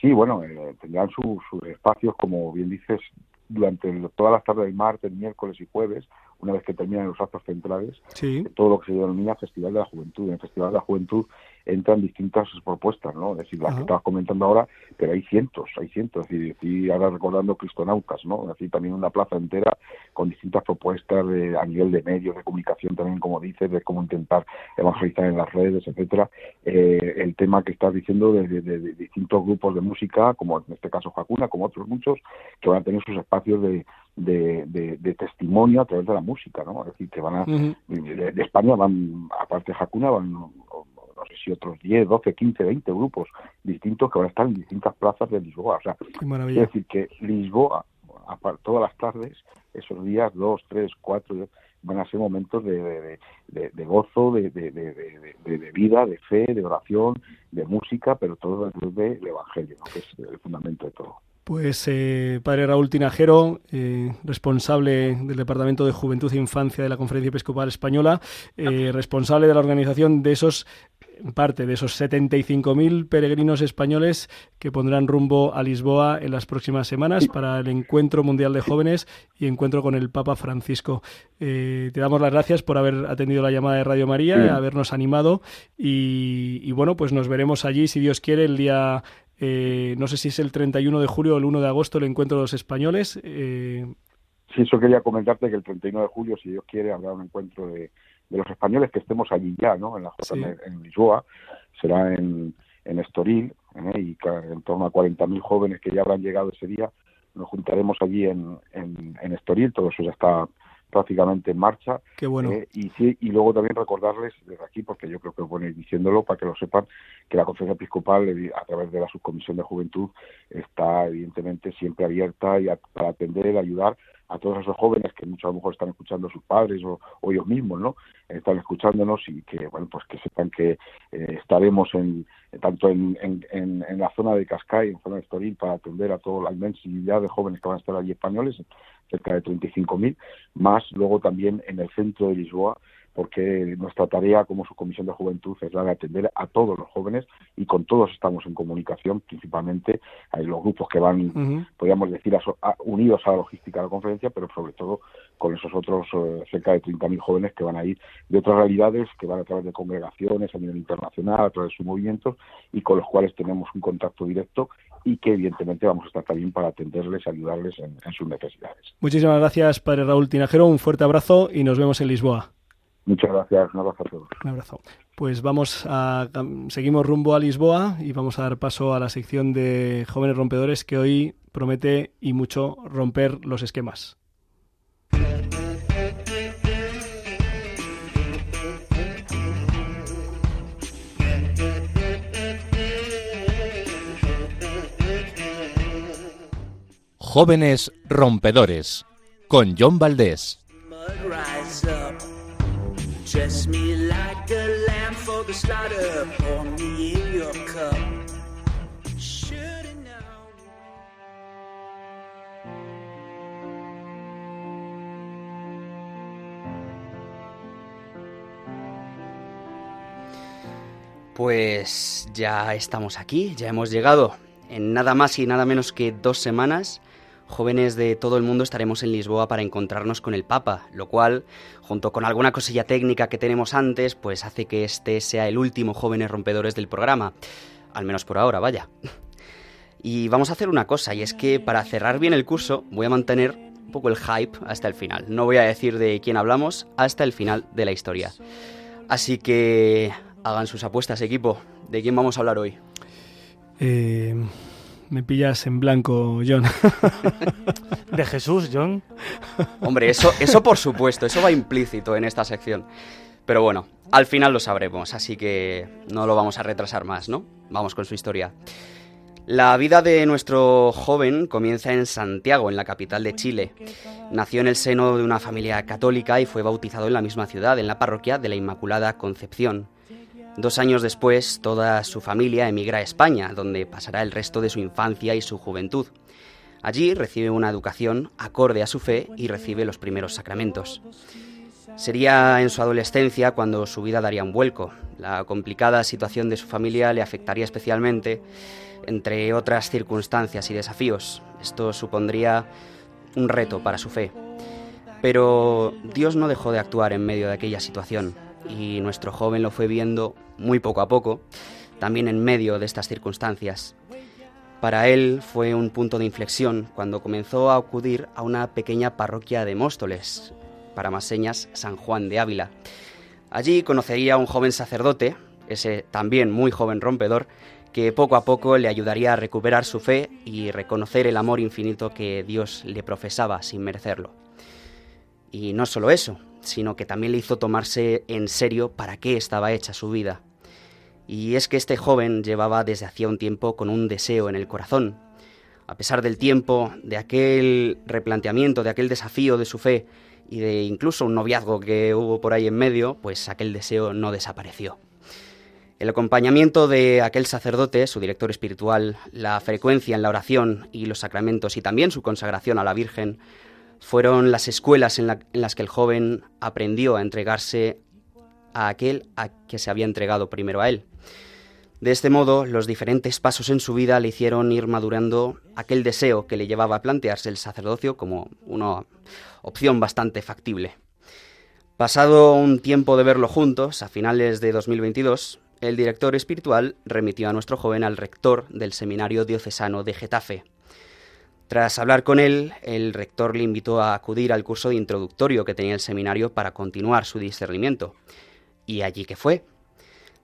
Sí, bueno, eh, tendrán sus su espacios, como bien dices, durante el, todas las tardes del martes, miércoles y jueves, una vez que terminan los actos centrales, Sí. todo lo que se denomina Festival de la Juventud. En el Festival de la Juventud entran distintas propuestas, ¿no? Es decir, las Ajá. que estabas comentando ahora, pero hay cientos, hay cientos. Es decir, estoy ahora recordando Cristonautas, ¿no? Es decir, también una plaza entera con distintas propuestas de, a nivel de medios de comunicación también, como dices, de cómo intentar evangelizar en las redes, etcétera. Eh, el tema que estás diciendo de, de- distintos grupos de música, como en este caso Hakuna, como otros muchos, que van a tener sus espacios de, de, de- de testimonio a través de la música, ¿no? Es decir, que van a de España van, aparte de Hakuna, van no, sé si otros 10, 12, 15, 20 grupos distintos que van a estar en distintas plazas de Lisboa. O sea, maravilla. decir que Lisboa, todas las tardes, esos días, dos, tres, cuatro, van a ser momentos de, de, de- de- de gozo, de, de, de- de- de- de vida, de fe, de oración, de música, pero todo desde el Evangelio, ¿no? que es el fundamento de todo. Pues eh, padre Raúl Tinajero, eh, responsable del Departamento de Juventud e Infancia de la Conferencia Episcopal Española, eh, responsable de la organización de esos, parte de esos 75.000 peregrinos españoles que pondrán rumbo a Lisboa en las próximas semanas para el Encuentro Mundial de Jóvenes y encuentro con el Papa Francisco. Eh, te damos las gracias por haber atendido la llamada de Radio María, Sí. habernos animado y, y bueno, pues nos veremos allí, si Dios quiere, el día eh, no sé si es el 31 de julio o el 1 de agosto el encuentro de los españoles. eh, Sí, eso quería comentarte que el 31 de julio, si Dios quiere, habrá un encuentro de, de los españoles que estemos allí ya, ¿no? En la Sí. en Lisboa, será en, en Estoril, ¿eh? y en torno a 40.000 jóvenes que ya habrán llegado ese día, nos juntaremos allí en, en, en Estoril, todo eso ya está prácticamente en marcha. qué bueno. Eh, y, sí, y luego también recordarles desde aquí, porque yo creo que es bueno ir diciéndolo para que lo sepan, que la Conferencia Episcopal, evi- a través de la Subcomisión de Juventud, está evidentemente siempre abierta y a- para atender, ayudar a todos esos jóvenes que muchos a lo mejor están escuchando a sus padres o, o ellos mismos, ¿no? Están escuchándonos y que, bueno, pues que sepan que eh, estaremos en, tanto en, en, la zona de Cascais, en la zona de Estoril, para atender a toda la inmensidad de jóvenes que van a estar allí españoles, cerca de 35.000, más luego también en el centro de Lisboa, porque nuestra tarea como subcomisión de juventud es la de atender a todos los jóvenes y con todos estamos en comunicación, principalmente hay los grupos que van, podríamos decir, a- unidos a la logística de la conferencia, pero sobre todo con esos otros eh, cerca de 30.000 jóvenes que van a ir de otras realidades, que van a través de congregaciones a nivel internacional, a través de sus movimientos y con los cuales tenemos un contacto directo y que evidentemente vamos a estar también para atenderles y ayudarles en- en sus necesidades. Muchísimas gracias, padre Raúl Tinajero. Un fuerte abrazo y nos vemos en Lisboa. Muchas gracias, un abrazo a todos. Un abrazo. Pues vamos a seguimos rumbo a Lisboa y vamos a dar paso a la sección de jóvenes rompedores que hoy promete y mucho romper los esquemas. Jóvenes rompedores con John Valdés. Pues ya estamos aquí, ya hemos llegado. En nada más y nada menos que dos semanas, jóvenes de todo el mundo estaremos en Lisboa para encontrarnos con el Papa, lo cual, junto con alguna cosilla técnica que tenemos antes, pues hace que este sea el último Jóvenes Rompedores del programa. Al menos por ahora, vaya. Y vamos a hacer una cosa, y es que para cerrar bien el curso voy a mantener un poco el hype hasta el final. No voy a decir de quién hablamos hasta el final de la historia. Así que hagan sus apuestas, equipo. ¿De quién vamos a hablar hoy? Eh, me pillas en blanco, John. De Jesús, John. Hombre, eso, eso por supuesto, eso va implícito en esta sección. Pero bueno, al final lo sabremos, así que no lo vamos a retrasar más, ¿no? Vamos con su historia. La vida de nuestro joven comienza en Santiago, en la capital de Chile. Nació en el seno de una familia católica y fue bautizado en la misma ciudad, en la parroquia de la Inmaculada Concepción. Dos años después, toda su familia emigra a España, donde pasará el resto de su infancia y su juventud. Allí recibe una educación acorde a su fe y recibe los primeros sacramentos. Sería en su adolescencia cuando su vida daría un vuelco. La complicada situación de su familia le afectaría especialmente, entre otras circunstancias y desafíos. Esto supondría un reto para su fe. Pero Dios no dejó de actuar en medio de aquella situación y nuestro joven lo fue viendo muy poco a poco, también en medio de estas circunstancias. Para él fue un punto de inflexión cuando comenzó a acudir a una pequeña parroquia de Móstoles, para más señas San Juan de Ávila. Allí conocería a un joven sacerdote, ese también muy joven rompedor, que poco a poco le ayudaría a recuperar su fe y reconocer el amor infinito que Dios le profesaba sin merecerlo. Y no solo eso, sino que también le hizo tomarse en serio para qué estaba hecha su vida. Y es que este joven llevaba desde hacía un tiempo con un deseo en el corazón. A pesar del tiempo, de aquel replanteamiento, de aquel desafío de su fe y de incluso un noviazgo que hubo por ahí en medio, pues aquel deseo no desapareció. El acompañamiento de aquel sacerdote, su director espiritual, la frecuencia en la oración y los sacramentos y también su consagración a la Virgen fueron las escuelas en, las que el joven aprendió a entregarse a aquel a que se había entregado primero a él. De este modo, los diferentes pasos en su vida le hicieron ir madurando aquel deseo que le llevaba a plantearse el sacerdocio como una opción bastante factible. Pasado un tiempo de verlo juntos, a finales de 2022, el director espiritual remitió a nuestro joven al rector del Seminario Diocesano de Getafe. Tras hablar con él, el rector le invitó a acudir al curso de introductorio que tenía el seminario para continuar su discernimiento. Y allí que fue.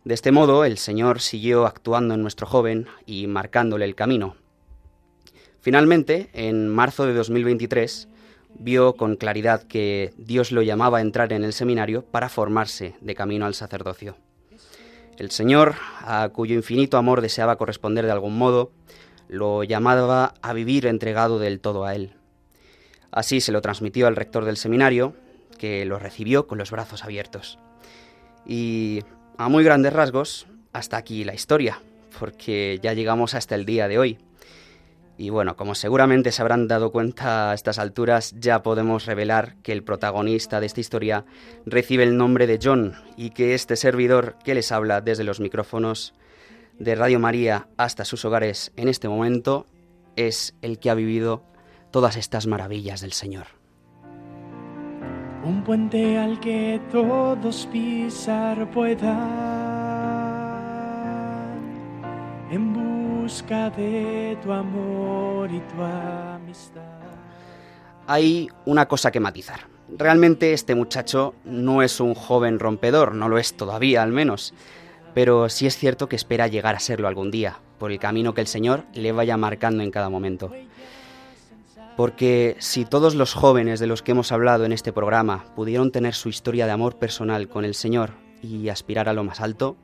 De este modo, el Señor siguió actuando en nuestro joven y marcándole el camino. Finalmente, en marzo de 2023, vio con claridad que Dios lo llamaba a entrar en el seminario para formarse de camino al sacerdocio. El Señor, a cuyo infinito amor deseaba corresponder de algún modo, lo llamaba a vivir entregado del todo a Él. Así se lo transmitió al rector del seminario, que lo recibió con los brazos abiertos. Y a muy grandes rasgos, hasta aquí la historia, porque ya llegamos hasta el día de hoy. Y bueno, como seguramente se habrán dado cuenta a estas alturas, ya podemos revelar que el protagonista de esta historia recibe el nombre de John y que este servidor que les habla desde los micrófonos de Radio María hasta sus hogares en este momento es el que ha vivido todas estas maravillas del Señor. Un puente al que todos pisar puedan en busca de tu amor y tu amistad. Hay una cosa que matizar. Realmente este muchacho no es un joven rompedor, no lo es todavía al menos, pero sí es cierto que espera llegar a serlo algún día, por el camino que el Señor le vaya marcando en cada momento. Porque si todos los jóvenes de los que hemos hablado en este programa pudieron tener su historia de amor personal con el Señor y aspirar a lo más alto,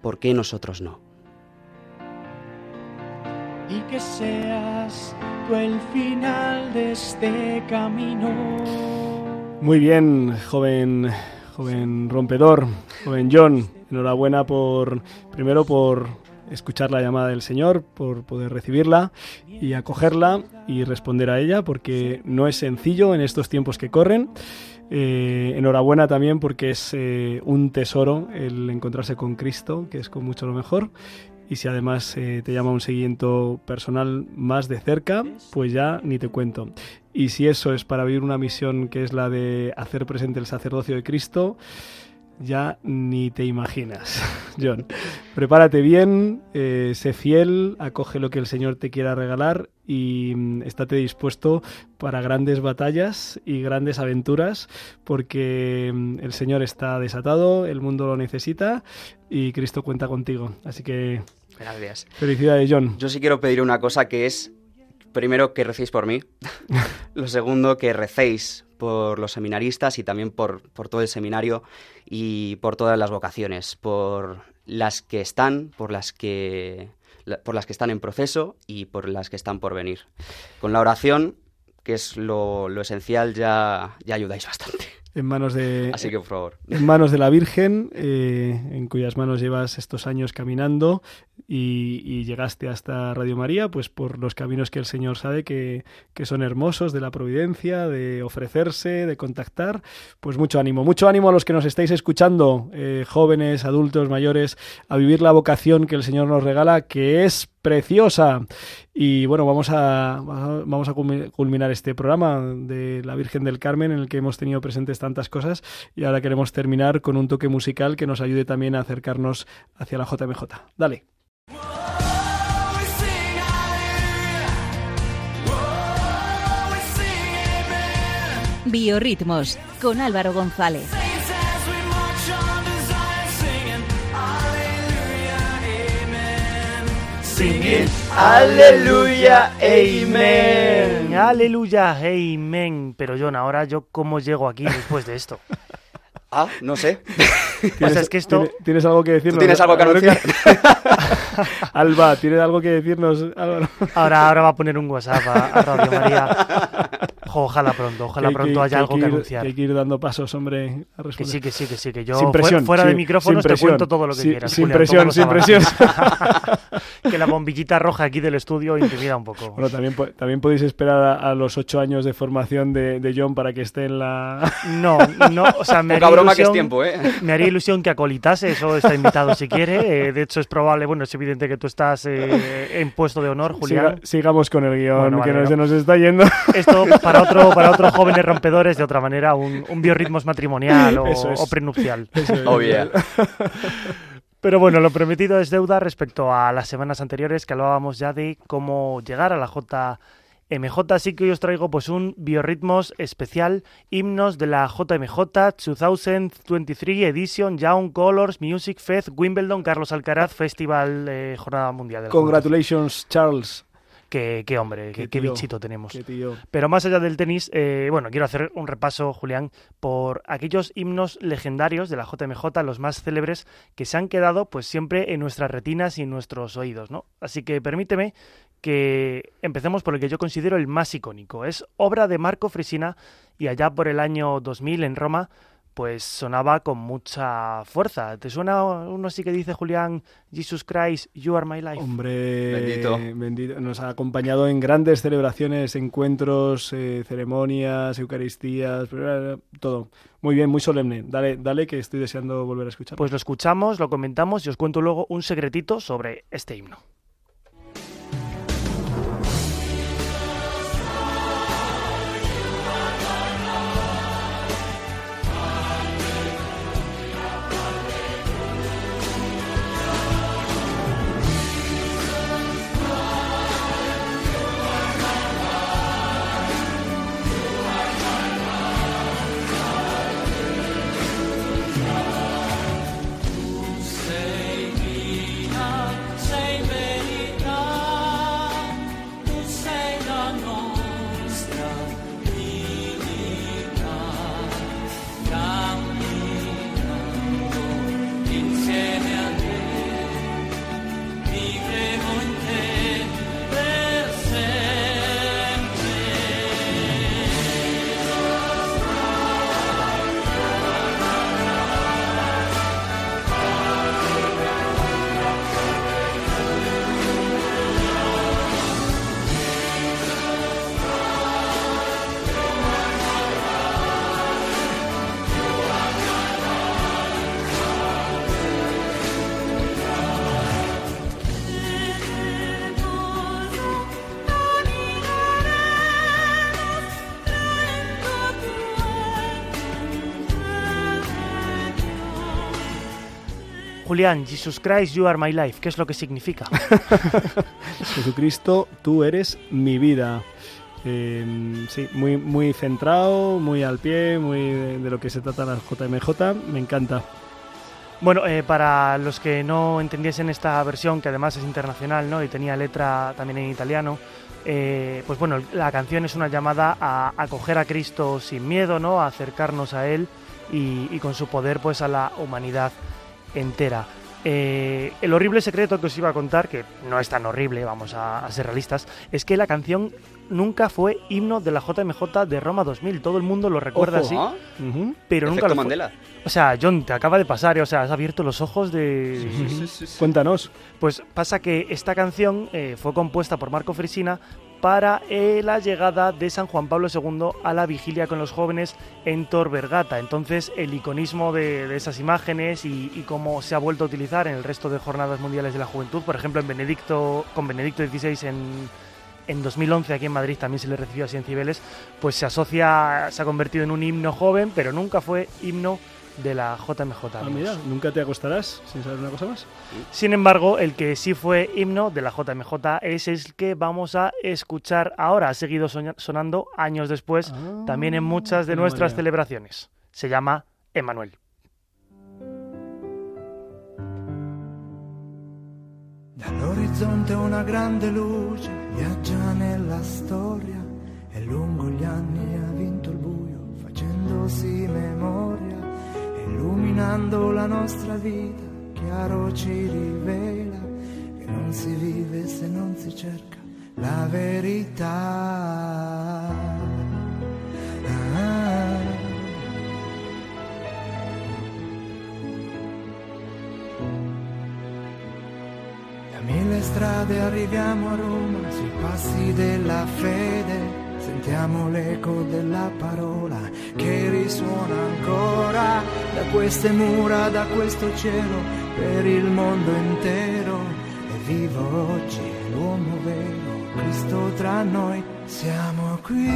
¿por qué nosotros no? y que seas tú el final de este camino. Muy bien, joven, joven rompedor, joven John. Enhorabuena por, primero por escuchar la llamada del Señor, por poder recibirla y acogerla y responder a ella, porque no es sencillo en estos tiempos que corren. Eh, enhorabuena también porque es eh, un tesoro el encontrarse con Cristo, que es con mucho lo mejor y si además eh, te llama un seguimiento personal más de cerca, pues ya ni te cuento. Y si eso es para vivir una misión que es la de hacer presente el sacerdocio de Cristo, ya ni te imaginas, John. Prepárate bien, eh, sé fiel, acoge lo que el Señor te quiera regalar y mm, estate dispuesto para grandes batallas y grandes aventuras, porque mm, el Señor está desatado, el mundo lo necesita y Cristo cuenta contigo. Así que Gracias. Felicidades, John. Yo sí quiero pedir una cosa que es, primero, que recéis por mí. Lo segundo, que recéis por los seminaristas y también por, por todo el seminario y por todas las vocaciones, por las que están, por las que, por las que están en proceso y por las que están por venir. Con la oración, que es lo, lo esencial, ya, ya ayudáis bastante en manos de así que por favor en manos de la Virgen eh, en cuyas manos llevas estos años caminando y, llegaste hasta Radio María pues por los caminos que el Señor sabe que, que, son hermosos de la providencia de ofrecerse de contactar pues mucho ánimo mucho ánimo a los que nos estáis escuchando eh, jóvenes adultos mayores a vivir la vocación que el Señor nos regala que es preciosa. Y bueno, vamos a, vamos a culmi- culminar este programa de la Virgen del Carmen en el que hemos tenido presentes tantas cosas y ahora queremos terminar con un toque musical que nos ayude también a acercarnos hacia la JMJ. Dale. Biorritmos con Álvaro González. Singing Aleluya, amen. Aleluya, amen. Pero John, ahora yo cómo llego aquí después de esto. Ah, no sé. O sea, es que esto... ¿Tienes, tienes algo que decirnos? ¿Tú tienes algo que anunciar? Alba, ¿tienes algo que decirnos, Álvaro? Ahora, ahora va a poner un WhatsApp a, a Radio María. Ojalá pronto, ojalá Que pronto que- haya hay algo que que ir- anunciar. que hay que ir dando pasos, hombre, a Que sí, que sí, que sí, que yo Sin fu- presión, fuera de sin- micrófonos sin te presión. cuento todo lo que Sin- quieras. sin Julián, presión, sin sabes. que la bombillita roja aquí del estudio intimida un poco. Bueno, también, también podéis esperar a, a los ocho años de formación de, de John para que esté en la... No, no, o sea, me Poca haría, broma que es ilusión, tiempo, ¿eh? me haría ilusión que acolitase, eso está invitado si quiere. eh, de hecho, es probable, bueno, es evidente que tú estás eh, en puesto de honor, Julián. Siga- sigamos con el guion, Bueno, que vale, no, no. se nos está yendo. Esto para otro para otros jóvenes rompedores, de otra manera, un, un biorritmos matrimonial o, Eso es. o prenupcial. Eso es. Oh, yeah. Pero bueno, lo prometido es deuda respecto a las semanas anteriores que hablábamos ya de cómo llegar a la JMJ. Así que hoy os traigo pues un biorritmos especial, himnos de la JMJ 2023 Edition Young Colors Music Fest Wimbledon Carlos Alcaraz Festival eh, Jornada Mundial. Congratulations, Charles. Qué, qué hombre, qué, qué tío, bichito tenemos. Tío. Pero más allá del tenis, eh, bueno, quiero hacer un repaso, Julián, por aquellos himnos legendarios de la JMJ, los más célebres, que se han quedado pues siempre en nuestras retinas y en nuestros oídos, ¿no? Así que permíteme que empecemos por el que yo considero el más icónico. Es obra de Marco Frisina y allá por el año 2000 en Roma, pues sonaba con mucha fuerza. ¿Te suena uno así que dice Julián, Jesus Christ, You Are My Life? Hombre, Bendito. bendito. Nos ha acompañado en grandes celebraciones, encuentros, eh, ceremonias, eucaristías, eh, todo. Muy bien, muy solemne. Dale, dale que estoy deseando volver a escuchar. Pues lo escuchamos, lo comentamos y os cuento luego un secretito sobre este himno. Julián, Jesus Christ, You Are My Life, ¿qué es lo que significa? Jesucristo, tú eres mi vida. Eh, sí, muy, muy centrado, muy al pie, muy de, de lo que se trata la JMJ. Me encanta. Bueno, eh, para los que no entendiesen esta versión, que además es internacional, ¿no? Y tenía letra también en italiano, eh, pues bueno, la canción es una llamada a acoger a Cristo sin miedo, ¿no? A acercarnos a Él y, y con su poder, pues a la humanidad entera. Eh, el horrible secreto que os iba a contar, que no es tan horrible, vamos a, a ser realistas, es que la canción nunca fue himno de la JMJ de Roma 2000. Todo el mundo lo recuerda Ojo. así, ¿Ah? Pero nunca lo fue. Mandela. O sea, John, te acaba de pasar, ¿eh? o sea, has abierto los ojos de... Cuéntanos. Pues pasa que esta canción eh, fue compuesta por Marco Frisina para eh, la llegada de San Juan Pablo II a la vigilia con los jóvenes en Tor Vergata. Entonces, el iconismo de, esas imágenes y, cómo se ha vuelto a utilizar en el resto de jornadas mundiales de la juventud, por ejemplo, en Benedicto, con Benedicto XVI en, en 2011 aquí en Madrid también se le recibió así en Cibeles, pues se asocia, se ha convertido en un himno joven, pero nunca fue himno de la JMJ. Ah, mira, nunca te acostarás sin saber una cosa más. Sin embargo, el que sí fue himno de la JMJ es el que vamos a escuchar ahora. Ha seguido sonando años después, también en muchas de nuestras manera. celebraciones. Se llama Emanuel. Dall'orizzonte una grande luce viaggia nella storia e lungo gli anni ha vinto il buio facendosi memoria, illuminando la nostra vita, chiaro ci rivela che non si vive se non si cerca la verità. Ah. Da mille strade arriviamo a Roma, sui passi della fede, sentiamo l'eco della parola che risuona ancora da queste mura, da questo cielo, per il mondo intero. E vivo oggi l'uomo vero, Cristo tra noi, siamo qui,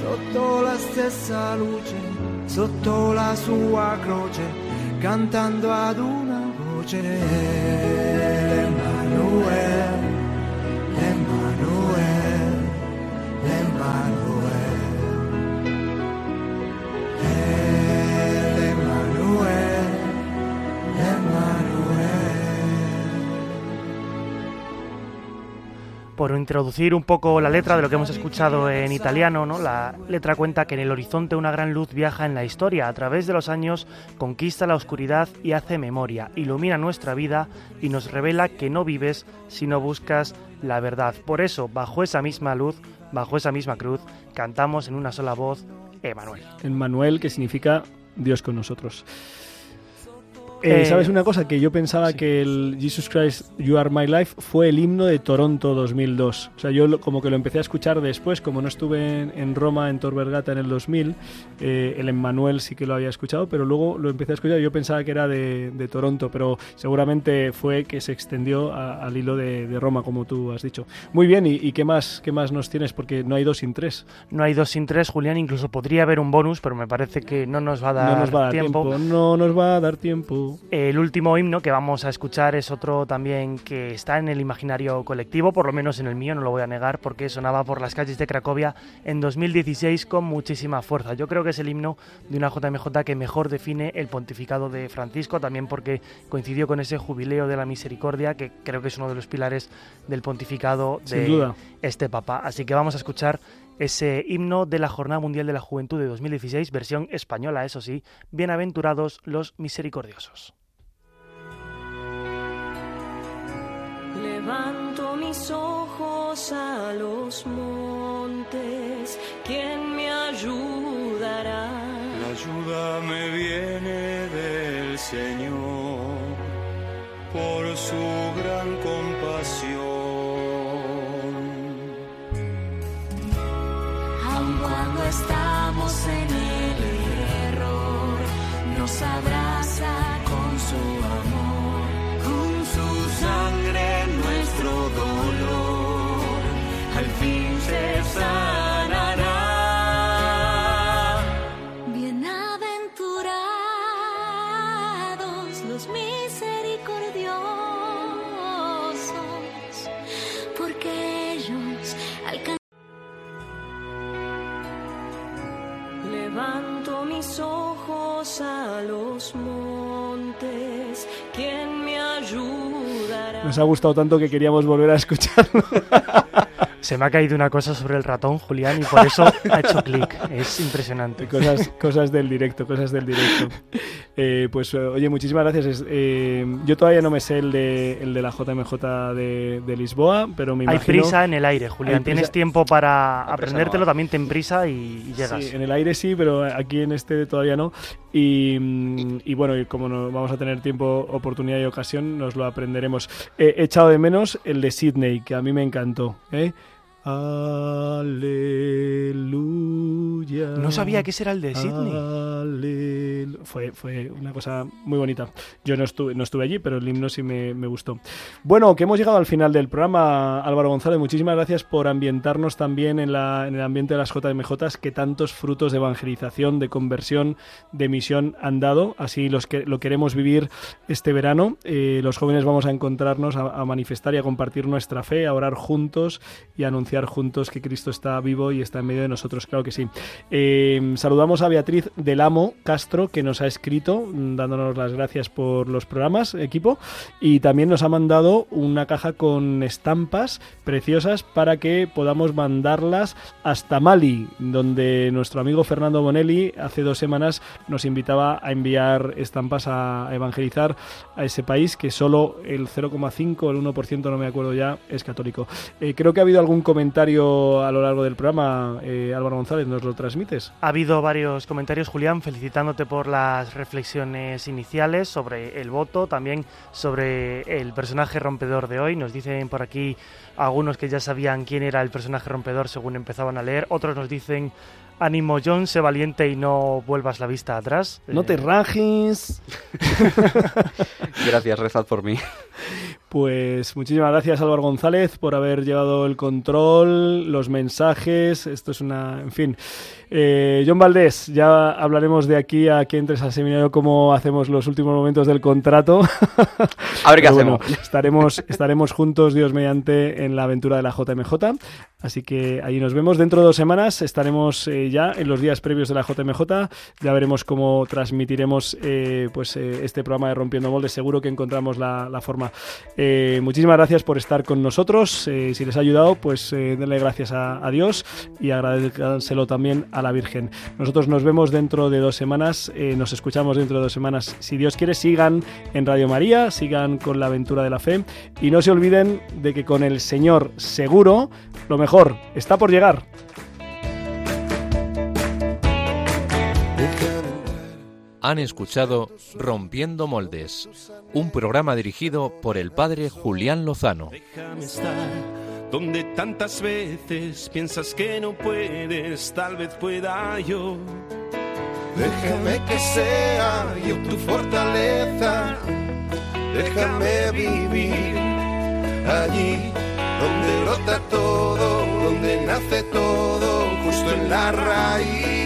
sotto la stessa luce, sotto la sua croce, cantando ad una voce. Emanuele, Por introducir un poco la letra de lo que hemos escuchado en italiano, ¿no? la letra cuenta que en el horizonte una gran luz viaja en la historia, a través de los años conquista la oscuridad y hace memoria, ilumina nuestra vida y nos revela que no vives si no buscas la verdad. Por eso, bajo esa misma luz, bajo esa misma cruz, cantamos en una sola voz, Emanuel. En Manuel, que significa Dios con nosotros. Eh, Eh, ¿Sabes una cosa? Que yo pensaba que el Jesus Christ You Are My Life fue el himno de Toronto 2002. O sea, yo lo- como que lo empecé a escuchar después, como no estuve en, en Roma, en Tor Vergata en el 2000, eh, el Emmanuel sí que lo había escuchado, pero luego lo empecé a escuchar yo pensaba que era de, de Toronto, pero seguramente fue que se extendió a- al hilo de, de Roma, como tú has dicho. Muy bien, ¿y, y qué, más, qué más nos tienes? Porque no hay dos sin tres. No hay dos sin tres, Julián, incluso podría haber un bonus, pero me parece que no nos va a dar, no nos va a dar tiempo. No nos va a dar tiempo. El último himno que vamos a escuchar es otro también que está en el imaginario colectivo, por lo menos en el mío, no lo voy a negar, porque sonaba por las calles de Cracovia en 2016 con muchísima fuerza. Yo creo que es el himno de una JMJ que mejor define el pontificado de Francisco, también porque coincidió con ese jubileo de la misericordia, que creo que es uno de los pilares del pontificado Sin de duda. este papa. Así que vamos a escuchar ese himno de la Jornada Mundial de la Juventud de 2016, versión española, eso sí, bienaventurados los misericordiosos. Levanto mis ojos a los montes, ¿quién me ayudará? La ayuda me viene del Señor por su gran compasión. Cuando estamos en el error, nos abraza mis ojos a los montes, ¿quién me ayudará? Nos ha gustado tanto que queríamos volver a escucharlo. Se me ha caído una cosa sobre el ratón, Julián, y por eso ha hecho clic. Es impresionante. Cosas, cosas del directo, cosas del directo. Eh, pues eh, oye, muchísimas gracias. Eh, yo todavía no me sé el de, el de la JMJ de, de Lisboa, pero me Hay imagino... prisa en el aire, Hay Julián. Tienes tiempo para aprendértelo, no también ten prisa y, y llegas. Sí, en el aire sí, pero aquí en este todavía no. Y, y bueno, y como no vamos a tener tiempo, oportunidad y ocasión, nos lo aprenderemos. Eh, he echado de menos el de Sydney, que a mí me encantó. ¿eh? Aleluya. No sabía que ese era el de Sydney. Alelu- Fue, fue una cosa muy bonita. Yo no estuve, no estuve allí, pero el himno sí me, me gustó. Bueno, que hemos llegado al final del programa, Álvaro González. Muchísimas gracias por ambientarnos también en, la, en el ambiente de las JMJs que tantos frutos de evangelización, de conversión, de misión han dado. Así los que lo queremos vivir este verano. Eh, los jóvenes vamos a encontrarnos, a, a manifestar y a compartir nuestra fe, a orar juntos y a anunciar juntos que Cristo está vivo y está en medio de nosotros. Claro que sí. Eh, saludamos a Beatriz del Amo Castro, que nos ha escrito mm, dándonos las gracias por los programas, equipo, y también nos ha mandado una caja con estampas preciosas para que podamos mandarlas hasta Mali, donde nuestro amigo Fernando Bonelli hace dos semanas nos invitaba a enviar estampas a evangelizar a ese país que solo el 0,5 o el 1%, no me acuerdo ya, es católico. Eh, creo que ha habido algún comentario a lo largo del programa, eh, Álvaro González, ¿nos lo transmites? Ha habido varios comentarios, Julián, felicitándote por las reflexiones iniciales sobre el voto, también sobre el personaje rompedor de hoy. Nos dicen por aquí algunos que ya sabían quién era el personaje rompedor según empezaban a leer. Otros nos dicen, ánimo John, sé valiente y no vuelvas la vista atrás. No te Eh, rajes. Gracias, rezad por mí. Pues muchísimas gracias Álvaro González por haber llevado el control, los mensajes, esto es una, en fin. Eh, John Valdés, ya hablaremos de aquí a que entres al seminario cómo hacemos los últimos momentos del contrato. A ver qué bueno, hacemos. estaremos, estaremos juntos, Dios mediante, en la aventura de la JMJ. Así que ahí nos vemos. Dentro de dos semanas estaremos eh, ya en los días previos de la JMJ. Ya veremos cómo transmitiremos eh, pues, este programa de Rompiendo Moldes. Seguro que encontramos la, la forma. Eh, muchísimas gracias por estar con nosotros. Eh, si les ha ayudado, pues eh, denle gracias a, Dios y agradecérselo también a la Virgen. Nosotros nos vemos dentro de dos semanas. nos escuchamos dentro de dos semanas. Si Dios quiere, sigan en Radio María, sigan con la aventura de la fe y no se olviden de que con el Señor seguro, lo mejor está por llegar. Han escuchado Rompiendo Moldes, un programa dirigido por el padre Julián Lozano. Déjame estar donde tantas veces piensas que no puedes, tal vez pueda yo. Déjame que sea yo tu fortaleza. Déjame vivir allí donde brota todo, donde nace todo, justo en la raíz.